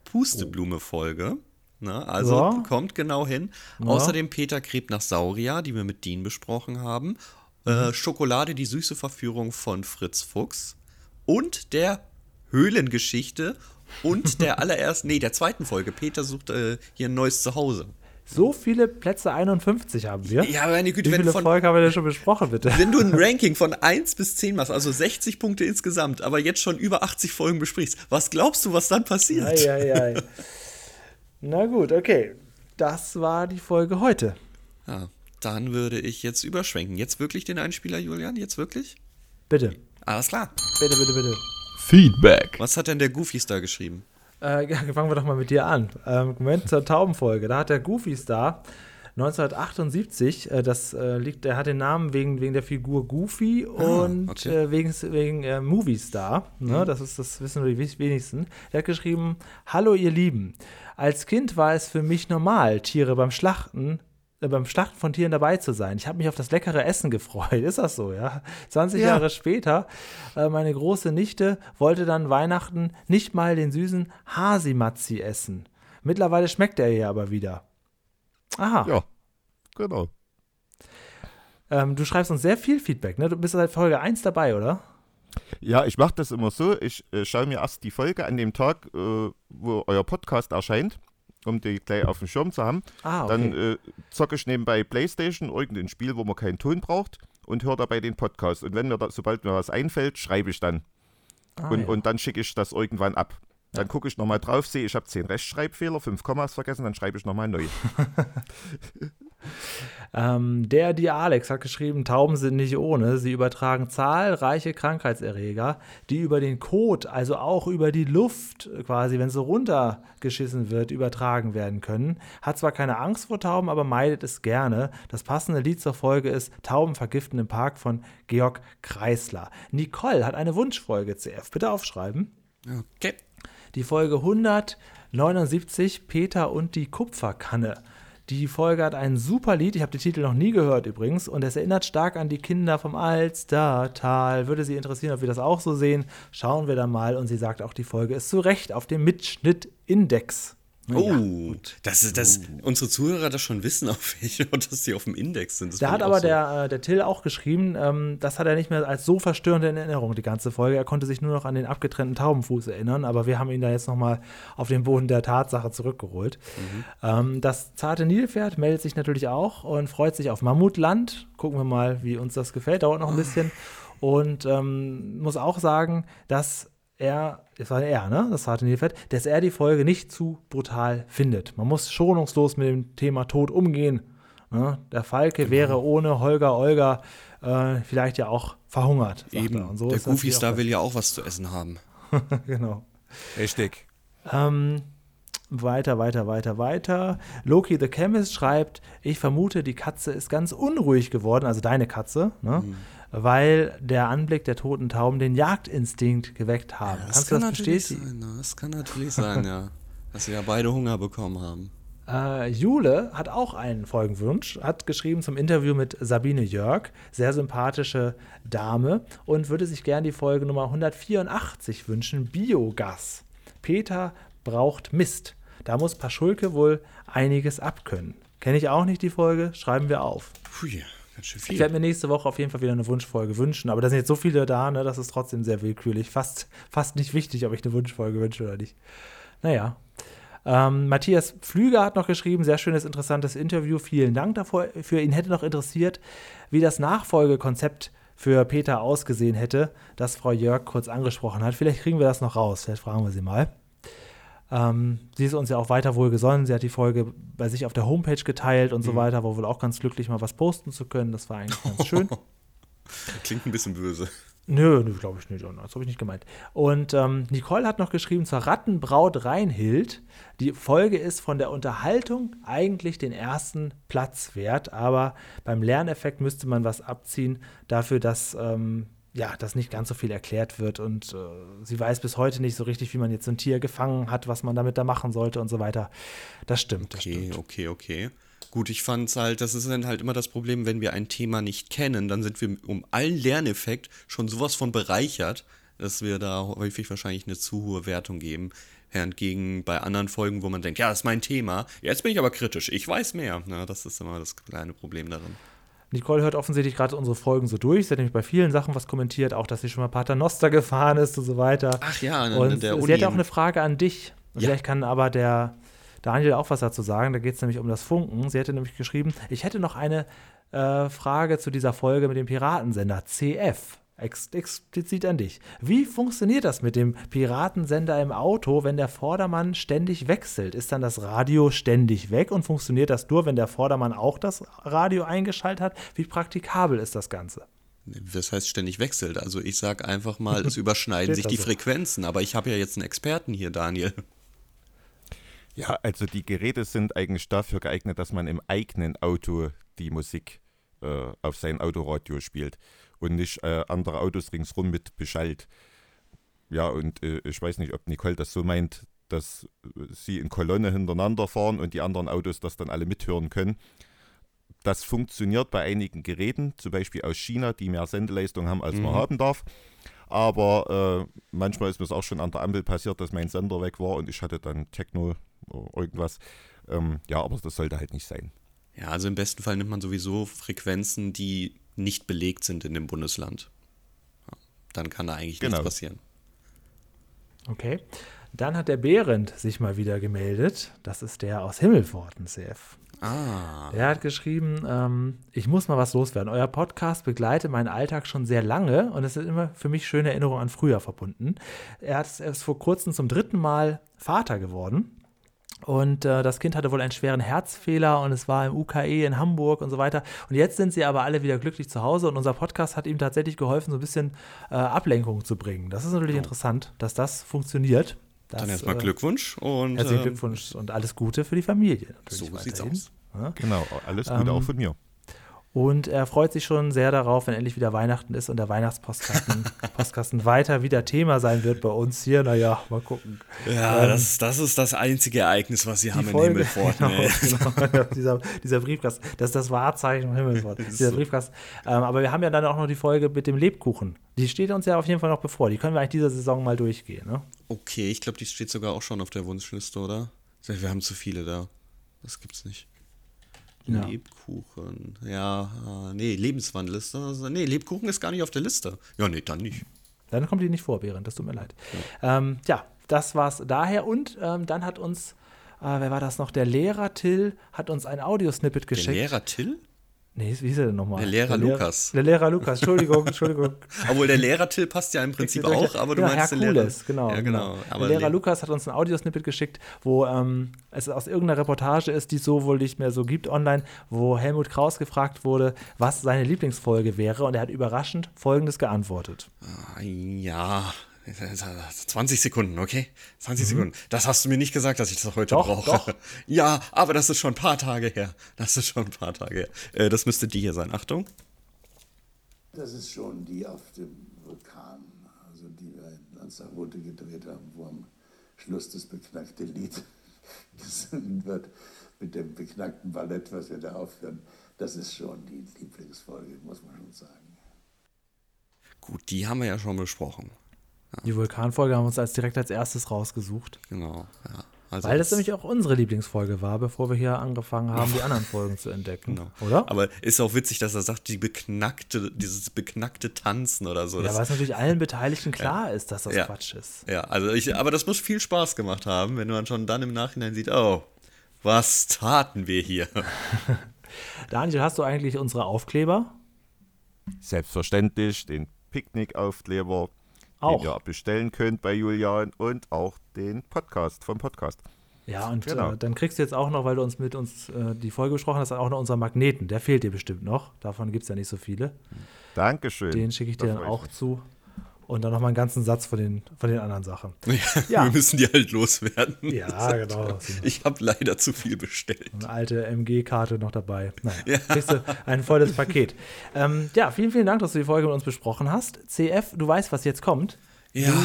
S2: Pusteblume-Folge. Ne? Also
S3: Ja.
S2: kommt genau hin. Außerdem Peter Kreb nach Sauria, die wir mit Dean besprochen haben. Äh, Schokolade, die süße Verführung von Fritz Fuchs. Und der Höhlengeschichte und (laughs) der allerersten, nee, der zweiten Folge. Peter sucht äh, hier ein neues Zuhause.
S3: So viele Plätze 51 haben wir.
S2: Ja, meine Güte,
S3: Wie
S2: wenn
S3: viele
S2: von,
S3: Folgen haben wir denn schon besprochen, bitte?
S2: wenn du ein Ranking von 1 bis 10 machst, also 60 Punkte insgesamt, aber jetzt schon über 80 Folgen besprichst, was glaubst du, was dann passiert?
S3: Ei, ei, ei. Na gut, okay. Das war die Folge heute.
S2: Ja, dann würde ich jetzt überschwenken. Jetzt wirklich den Einspieler, Julian? Jetzt wirklich?
S3: Bitte.
S2: Alles klar.
S3: Bitte, bitte, bitte.
S1: Feedback.
S2: Was hat denn der Goofy Star geschrieben?
S3: Äh, ja, (laughs) fangen wir doch mal mit dir an. Ähm, Moment zur Taubenfolge. Da hat der Goofy Star 1978, äh, das äh, liegt, der hat den Namen wegen, wegen der Figur Goofy und
S2: okay.
S3: äh, wegen, wegen äh, Movie Star. Ne? Das, ist, das wissen nur die wenigsten. Der hat geschrieben: Hallo, ihr Lieben. Als Kind war es für mich normal, Tiere beim Schlachten beim Schlachten von Tieren dabei zu sein. Ich habe mich auf das leckere Essen gefreut. (laughs) Ist das so, ja? 20
S4: Ja.
S3: Jahre später, äh, meine große Nichte wollte dann Weihnachten nicht mal den süßen Hasimatzi essen. Mittlerweile schmeckt er ihr aber wieder. Aha.
S4: Ja, genau.
S3: Ähm, du schreibst uns sehr viel Feedback, ne? Du bist seit Folge 1 dabei, oder?
S4: Ja, ich mache das immer so. Ich äh, schaue mir erst die Folge an dem Tag, äh, wo euer Podcast erscheint, um die gleich auf dem Schirm zu haben.
S3: Ah, okay.
S4: Dann äh, zocke ich nebenbei Playstation, irgendein Spiel, wo man keinen Ton braucht und höre dabei den Podcast. Und wenn mir da, sobald mir was einfällt, schreibe ich dann.
S3: Ah,
S4: und,
S3: ja.
S4: und dann schicke ich das irgendwann ab. Dann gucke ich nochmal drauf, sehe, ich habe 10 Rechtschreibfehler, 5 Kommas vergessen, dann schreibe ich nochmal neu. (laughs)
S3: Ähm, der, die Alex, hat geschrieben, Tauben sind nicht ohne. Sie übertragen zahlreiche Krankheitserreger, die über den Kot, also auch über die Luft quasi, wenn sie runtergeschissen wird, übertragen werden können. Hat zwar keine Angst vor Tauben, aber meidet es gerne. Das passende Lied zur Folge ist Tauben vergiften im Park von Georg Kreisler. Nicole hat eine Wunschfolge, CF. Bitte aufschreiben.
S2: Okay.
S3: Die Folge 179, Peter und die Kupferkanne. Die Folge hat ein super Lied, ich habe den Titel noch nie gehört übrigens, und es erinnert stark an die Kinder vom Alstertal. Würde Sie interessieren, ob wir das auch so sehen? Schauen wir da mal. Und sie sagt auch, die Folge ist zu Recht auf dem Mitschnitt-Index.
S2: Oh, das, das, unsere Zuhörer das schon wissen, (laughs) auf welche, dass die auf dem Index sind. Das
S3: Da hat aber
S2: so.
S3: der, äh, der Till auch geschrieben, ähm, das hat er nicht mehr als so verstörend in Erinnerung, die ganze Folge. Er konnte sich nur noch an den abgetrennten Taubenfuß erinnern, aber wir haben ihn da jetzt nochmal auf den Boden der Tatsache zurückgeholt. Ähm, das zarte Nilpferd meldet sich natürlich auch und freut sich auf Mammutland. Gucken wir mal, wie uns das gefällt. Dauert noch ein bisschen. Und ähm, muss auch sagen, dass er, es war er, ne, das zarte Nilpferd, dass er die Folge nicht zu brutal findet. Man muss schonungslos mit dem Thema Tod umgehen. Ne? Der Falke wäre ohne Holger Olga äh, vielleicht ja auch verhungert.
S2: Eben.
S3: Und so
S2: der Goofy Star will ja auch was zu essen haben. (laughs)
S3: genau.
S4: Richtig.
S3: Ähm, weiter, weiter, weiter, weiter. Loki the Chemist schreibt, ich vermute, die Katze ist ganz unruhig geworden, also deine Katze, ne?
S2: Mhm.
S3: Weil der Anblick der toten Tauben den Jagdinstinkt geweckt haben. Kannst du das
S2: natürlich
S3: bestätigen?
S2: sein. ne? Das kann natürlich sein, ja. (laughs) Dass sie ja beide Hunger bekommen haben.
S3: Äh, Jule hat auch einen Folgenwunsch, hat geschrieben zum Interview mit Sabine Jörg, sehr sympathische Dame, und würde sich gern die Folge Nummer 184 wünschen, Biogas. Peter braucht Mist. Da muss Paschulke wohl einiges abkönnen. Kenne ich auch nicht die Folge, schreiben wir auf.
S2: Pui, ganz schön
S3: Ich
S2: viel.
S3: werde mir nächste Woche auf jeden Fall wieder eine Wunschfolge wünschen, aber da sind jetzt so viele da, ne, das ist trotzdem sehr willkürlich. Fast, fast nicht wichtig, ob ich eine Wunschfolge wünsche oder nicht. Naja. Ähm, Matthias Pflüger hat noch geschrieben, sehr schönes, interessantes Interview. Vielen Dank dafür. Für ihn hätte noch interessiert, wie das Nachfolgekonzept für Peter ausgesehen hätte, das Frau Jörg kurz angesprochen hat. Vielleicht kriegen wir das noch raus. Vielleicht fragen wir sie mal. Ähm, sie ist uns ja auch weiter wohlgesonnen. Sie hat die Folge bei sich auf der Homepage geteilt und so weiter, war wohl auch ganz glücklich, mal was posten zu können. Das war eigentlich ganz schön. (laughs)
S2: Klingt ein bisschen böse.
S3: Nö, nö glaube ich nicht. Das habe ich nicht gemeint. Und ähm, Nicole hat noch geschrieben zur Rattenbraut Reinhild. Die Folge ist von der Unterhaltung eigentlich den ersten Platz wert, aber beim Lerneffekt müsste man was abziehen dafür, dass ähm, ja, dass nicht ganz so viel erklärt wird und äh, sie weiß bis heute nicht so richtig, wie man jetzt ein Tier gefangen hat, was man damit da machen sollte und so weiter. Das stimmt. Das
S2: Okay,
S3: stimmt.
S2: okay, okay. Gut, ich fand's halt, das ist dann halt immer das Problem, wenn wir ein Thema nicht kennen, dann sind wir um allen Lerneffekt schon sowas von bereichert, dass wir da häufig wahrscheinlich eine zu hohe Wertung geben. Während gegen bei anderen Folgen, wo man denkt, ja, das ist mein Thema, jetzt bin ich aber kritisch, ich weiß mehr. Na, das ist immer das kleine Problem darin.
S3: Nicole hört offensichtlich gerade unsere Folgen so durch. Sie hat nämlich bei vielen Sachen was kommentiert, auch dass sie schon mal Paternoster gefahren ist und so weiter.
S2: Ach ja, an
S3: und
S2: der
S3: sie
S2: Uni
S3: hat auch
S2: in-
S3: eine Frage an dich.
S2: Ja.
S3: Vielleicht kann aber der Daniel auch was dazu sagen. Da geht es nämlich um das Funken. Sie hätte nämlich geschrieben, ich hätte noch eine äh, Frage zu dieser Folge mit dem Piratensender CF. Ex explizit an dich. Wie funktioniert das mit dem Piratensender im Auto, wenn der Vordermann ständig wechselt? Ist dann das Radio ständig weg und funktioniert das nur, wenn der Vordermann auch das Radio eingeschaltet hat? Wie praktikabel ist das Ganze?
S2: Das heißt ständig wechselt. Also ich sag einfach mal, es (laughs) überschneiden sich die
S3: so.
S2: Frequenzen, aber ich habe ja jetzt einen Experten hier, Daniel.
S4: Ja, also die Geräte sind eigentlich dafür geeignet, dass man im eigenen Auto die Musik äh, auf sein Autoradio spielt und nicht äh, andere Autos ringsrum mit beschallt. Ja, und äh, ich weiß nicht, ob Nicole das so meint, dass äh, sie in Kolonne hintereinander fahren und die anderen Autos das dann alle mithören können. Das funktioniert bei einigen Geräten, zum Beispiel aus China, die mehr Sendeleistung haben, als man haben darf. Aber äh, manchmal ist mir es auch schon an der Ampel passiert, dass mein Sender weg war und ich hatte dann Techno oder irgendwas. Ähm, ja, aber das sollte halt nicht sein.
S2: Ja, also im besten Fall nimmt man sowieso Frequenzen, die nicht belegt sind in dem Bundesland. Dann kann da eigentlich
S4: Genau.
S2: nichts passieren.
S3: Okay. Dann hat der Behrend sich mal wieder gemeldet. Das ist der aus Himmelpforten, CF.
S2: Ah,
S3: Er hat geschrieben, ähm, ich muss mal was loswerden. Euer Podcast begleitet meinen Alltag schon sehr lange und es sind immer für mich schöne Erinnerungen an früher verbunden. Er hat- er ist vor kurzem zum dritten Mal Vater geworden. Und äh, das Kind hatte wohl einen schweren Herzfehler und es war im UKE in Hamburg und so weiter. Und jetzt sind sie aber alle wieder glücklich zu Hause und unser Podcast hat ihm tatsächlich geholfen, so ein bisschen äh, Ablenkung zu bringen. Das ist natürlich interessant, dass das funktioniert. Das,
S2: dann erstmal
S3: äh,
S2: Glückwunsch und
S3: Herzlichen
S2: ähm,
S3: Glückwunsch und alles Gute für die Familie. Natürlich
S2: So sieht's aus.
S3: Ja.
S4: Genau, alles Gute
S3: Ähm,
S4: auch von mir.
S3: Und er freut sich schon sehr darauf, wenn endlich wieder Weihnachten ist und der Weihnachtspostkasten (laughs) Postkasten weiter wieder Thema sein wird bei uns hier. Naja, mal gucken.
S2: Ja,
S3: Ähm,
S2: das, das ist das einzige Ereignis, was sie haben in
S3: Folge-
S2: Himmelfort. (laughs)
S3: genau, genau, (laughs) dieser, dieser Briefkasten, das ist das Wahrzeichen von Himmelfort, dieser
S2: so.
S3: Briefkasten. Ähm, aber wir haben ja dann auch noch die Folge mit dem Lebkuchen. Die steht uns ja auf jeden Fall noch bevor. Die können wir eigentlich diese Saison mal durchgehen. Ne?
S2: Okay, ich glaube, die steht sogar auch schon auf der Wunschliste, oder? Wir haben zu viele da. Das gibt's nicht.
S3: Ja.
S2: Lebkuchen. Ja, äh, nee, Lebenswandel ist das. Nee, Lebkuchen ist gar nicht auf der Liste. Ja, nee, dann nicht.
S3: Dann kommt die nicht vor, Behrend, das tut mir leid. Ja, ähm, ja das war's daher. Und ähm, dann hat uns, äh, wer war das noch? Der Lehrer Till hat uns ein Audiosnippet
S2: Der
S3: geschickt.
S2: Lehrer Till?
S3: Nee, wie hieß er denn nochmal?
S2: Der Lehrer Lukas.
S3: Der Lehrer Lukas, Entschuldigung, Entschuldigung. (laughs)
S2: Obwohl der Lehrer Till passt ja im Prinzip auch, aber du
S3: genau,
S2: meinst den
S3: Herkules,
S2: Lehrer.
S3: genau.
S2: Ja, genau.
S3: genau.
S2: Aber
S3: der Lehrer
S2: Le-
S3: Lukas hat uns ein Audiosnippet geschickt, wo ähm, es aus irgendeiner Reportage ist, die es so wohl nicht mehr so gibt online, wo Helmut Kraus gefragt wurde, was seine Lieblingsfolge wäre und er hat überraschend Folgendes geantwortet.
S2: Ah, Ja, (laughs) 20 Sekunden, okay? 20 Sekunden. Das hast du mir nicht gesagt, dass ich das heute
S3: Doch,
S2: brauche.
S3: doch. (laughs)
S2: Ja, aber das ist schon ein paar Tage her. Das ist schon ein paar Tage her. Äh, das müsste die hier sein. Achtung.
S5: Das ist schon die auf dem Vulkan, also die wir in Lanzarote gedreht haben, wo am Schluss das beknackte Lied (laughs) gesungen wird mit dem beknackten Ballett, was wir da aufführen. Das ist schon die Lieblingsfolge, muss man schon sagen.
S2: Gut, die haben wir ja schon besprochen.
S3: Die Vulkanfolge haben wir uns als direkt als erstes rausgesucht.
S2: Genau, ja. Also
S3: Weil das nämlich auch unsere Lieblingsfolge war, bevor wir hier angefangen haben, die anderen Folgen zu entdecken.
S2: Genau.
S3: Oder?
S2: Aber ist auch witzig, dass er sagt, die beknackte, dieses beknackte Tanzen oder so.
S3: ja,
S2: Das-
S3: weil es natürlich allen Beteiligten klar ist, dass das
S2: Ja.
S3: Quatsch ist.
S2: Ja, also ich, aber das muss viel Spaß gemacht haben, wenn man schon dann im Nachhinein sieht, oh, was taten wir hier? (laughs)
S3: Daniel, hast du eigentlich unsere Aufkleber?
S4: Selbstverständlich den Picknickaufkleber,
S3: Auch.
S4: den ihr bestellen könnt bei Julian und auch den Podcast vom Podcast.
S3: Ja, und
S4: Genau.
S3: äh, dann kriegst du jetzt auch noch, weil du uns mit uns äh, die Folge besprochen hast, auch noch unseren Magneten. Der fehlt dir bestimmt noch. Davon gibt es ja nicht so viele.
S4: Dankeschön.
S3: Den schicke ich dir
S4: Da
S3: dann auch
S4: mich.
S3: zu. Und dann noch mal einen ganzen Satz von den, von den anderen Sachen. Ja. (laughs)
S2: Wir müssen die halt loswerden.
S3: Ja, genau.
S2: Ich habe leider zu viel bestellt.
S3: Eine alte MG-Karte noch dabei. Naja, kriegst du ein volles Paket. Ähm, ja, vielen, vielen Dank, dass du die Folge mit uns besprochen hast. CF, du weißt, was jetzt kommt.
S2: Ja.
S3: Du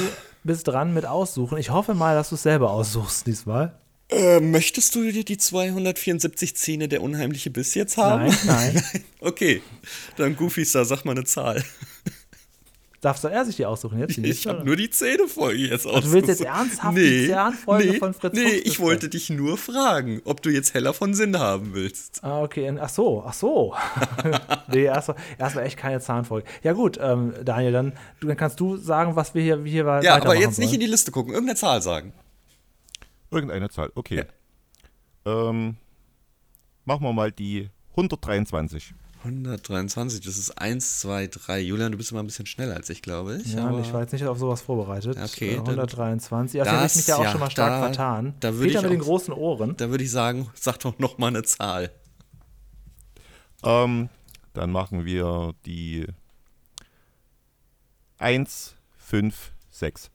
S3: bist dran mit Aussuchen. Ich hoffe mal, dass du es selber aussuchst diesmal.
S2: Äh, möchtest du dir die 274 Zähne der unheimliche Biss jetzt haben?
S3: Nein, nein. (laughs)
S2: Okay, dann Goofy Star, sag mal eine Zahl.
S3: Darf soll er sich die aussuchen jetzt? die
S2: Ich
S3: nächste,
S2: habe nur die Zähnefolge jetzt ausgesucht.
S3: du willst jetzt ernsthaft die Zähnfolge von Fritz
S2: Nee,
S3: Fuchs
S2: ich wollte dich nur fragen, ob du jetzt heller von Sinn haben willst.
S3: Ah, okay. Ach so, ach so. (laughs) nee, erstmal erst echt keine Zahnfolge. Ja, gut, ähm, Daniel, dann, du, dann kannst du sagen, was wir hier, wie hier
S2: Ja, aber
S3: weitermachen
S2: jetzt nicht in die Liste gucken, irgendeine Zahl sagen.
S4: Irgendeine Zahl, okay. Ähm, machen wir mal die 123.
S2: 123, das ist 1, 2, 3. Julian, du bist immer ein bisschen schneller als ich, glaube ich.
S3: Ja,
S2: aber-
S3: ich war jetzt nicht auf sowas vorbereitet.
S2: Okay,
S3: Äh,
S2: dann-
S3: 123. Ja, da habe ich
S2: Das-
S3: mich ja auch
S2: ja,
S3: schon mal stark
S2: da-
S3: vertan.
S2: da würde
S3: Peter
S2: ich
S3: mit den
S2: auch-
S3: großen Ohren.
S2: Da würde ich sagen, (laughs) sag doch noch mal eine Zahl.
S4: Ähm, dann machen wir die 1, 5, 6.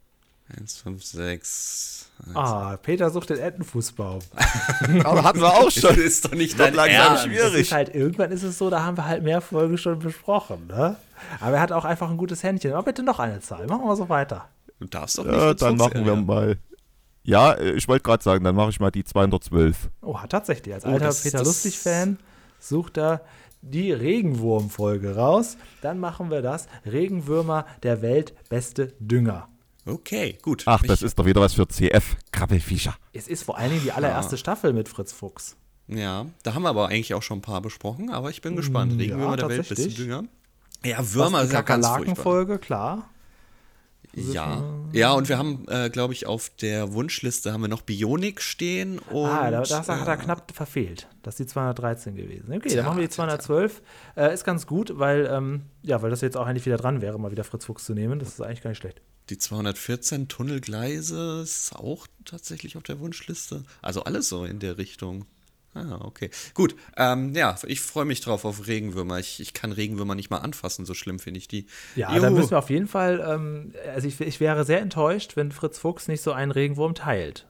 S2: 1, 5, 6.
S3: Ah, Peter sucht den Entenfußbaum. (laughs)
S4: Aber hatten wir auch
S2: Das
S4: schon.
S2: ist doch nicht dein
S4: langsam
S2: Ernst.
S4: schwierig.
S3: Ist halt, irgendwann ist es so, da haben wir halt mehr Folgen schon besprochen, ne? Aber er hat auch einfach ein gutes Händchen. Aber bitte noch eine Zahl. Machen wir so weiter.
S2: Du darfst doch nicht
S4: Ja, dann machen wir mal. Ja, äh, ich wollte gerade sagen, dann mache ich mal die 212.
S3: Oh, tatsächlich. Als
S2: Oh,
S3: alter
S2: das-
S3: Peter Lustig-Fan sucht er die Regenwurm-Folge raus. Dann machen wir das. Regenwürmer der Welt beste Dünger.
S2: Okay, gut.
S4: Ach, das
S2: ich,
S4: ist doch wieder was für CF. Krabbelfischer.
S3: Es ist vor allen Dingen die allererste Staffel mit Fritz Fuchs.
S2: Ja, da haben wir aber eigentlich auch schon ein paar besprochen, aber ich bin gespannt.
S3: Mm,
S2: Regenwürmer
S3: ja,
S2: der Welt, bisschen Dünger. Ja, Würmer ist ja ganz furchtbar.
S3: Kakerlaken-Folge, klar.
S2: Ja, ja, und wir haben, äh, glaube ich, auf der Wunschliste haben wir noch Bionik stehen und
S3: ah, da, das hat er
S2: äh,
S3: knapp verfehlt. Das ist die 213 gewesen. Okay,
S2: Tja,
S3: dann machen wir die
S2: tja, tja.
S3: 212. Äh, ist ganz gut, weil, ähm, ja, weil das jetzt auch eigentlich wieder dran wäre, mal wieder Fritz Fuchs zu nehmen. Das ist eigentlich gar nicht schlecht.
S2: Die 214 Tunnelgleise ist auch tatsächlich auf der Wunschliste. Also alles so in der Richtung. Ah, okay. Gut, ähm, ja, ich freue mich drauf auf Regenwürmer. Ich, ich kann Regenwürmer nicht mal anfassen, so schlimm finde ich die.
S3: Ja,
S2: Juhu.
S3: dann müssen wir auf jeden Fall, ähm, also ich, ich wäre sehr enttäuscht, wenn Fritz Fuchs nicht so einen Regenwurm teilt.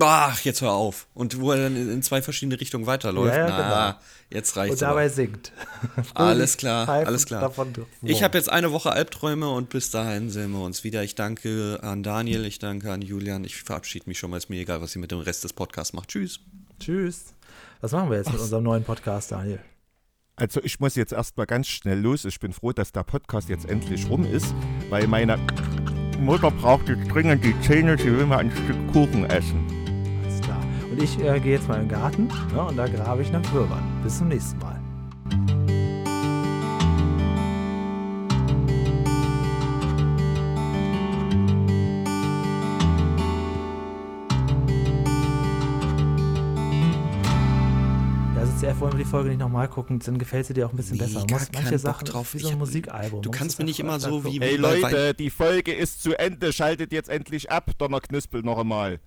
S2: Ach, jetzt hör auf. Und wo er dann in, in zwei verschiedene Richtungen weiterläuft.
S3: Ja, ja,
S2: Na,
S3: genau.
S2: jetzt reicht's.
S3: Und dabei
S2: aber.
S3: singt. (laughs)
S2: Alles klar, alles klar.
S3: davon
S2: Ich habe jetzt eine Woche Albträume und bis dahin sehen wir uns wieder. Ich danke an Daniel, ich danke an Julian. Ich verabschiede mich schon mal. Ist mir egal, was ihr mit dem Rest des Podcasts macht. Tschüss.
S3: Tschüss. Was machen wir jetzt mit unserem neuen Podcast, Daniel?
S4: Also ich muss jetzt erstmal ganz schnell los. Ich bin froh, dass der Podcast jetzt endlich rum ist, weil meine Mutter braucht jetzt dringend die Zähne. Sie will mal ein Stück Kuchen essen.
S3: Und ich äh, gehe jetzt mal in den Garten ne, und da grabe ich nach Würmern. Bis zum nächsten Mal. Ja, es ZDF wollen wir die Folge nicht nochmal gucken, dann gefällt sie dir auch ein bisschen
S2: Nee,
S3: besser. Du
S2: gar
S3: musst manche Sachen
S2: drauf.
S3: wie so ein Musikalbum.
S2: du kannst mir nicht immer so wie-
S4: Ey
S2: bei
S4: Leute, die Folge ist zu Ende. Schaltet jetzt endlich ab, Donnerknüspel noch einmal.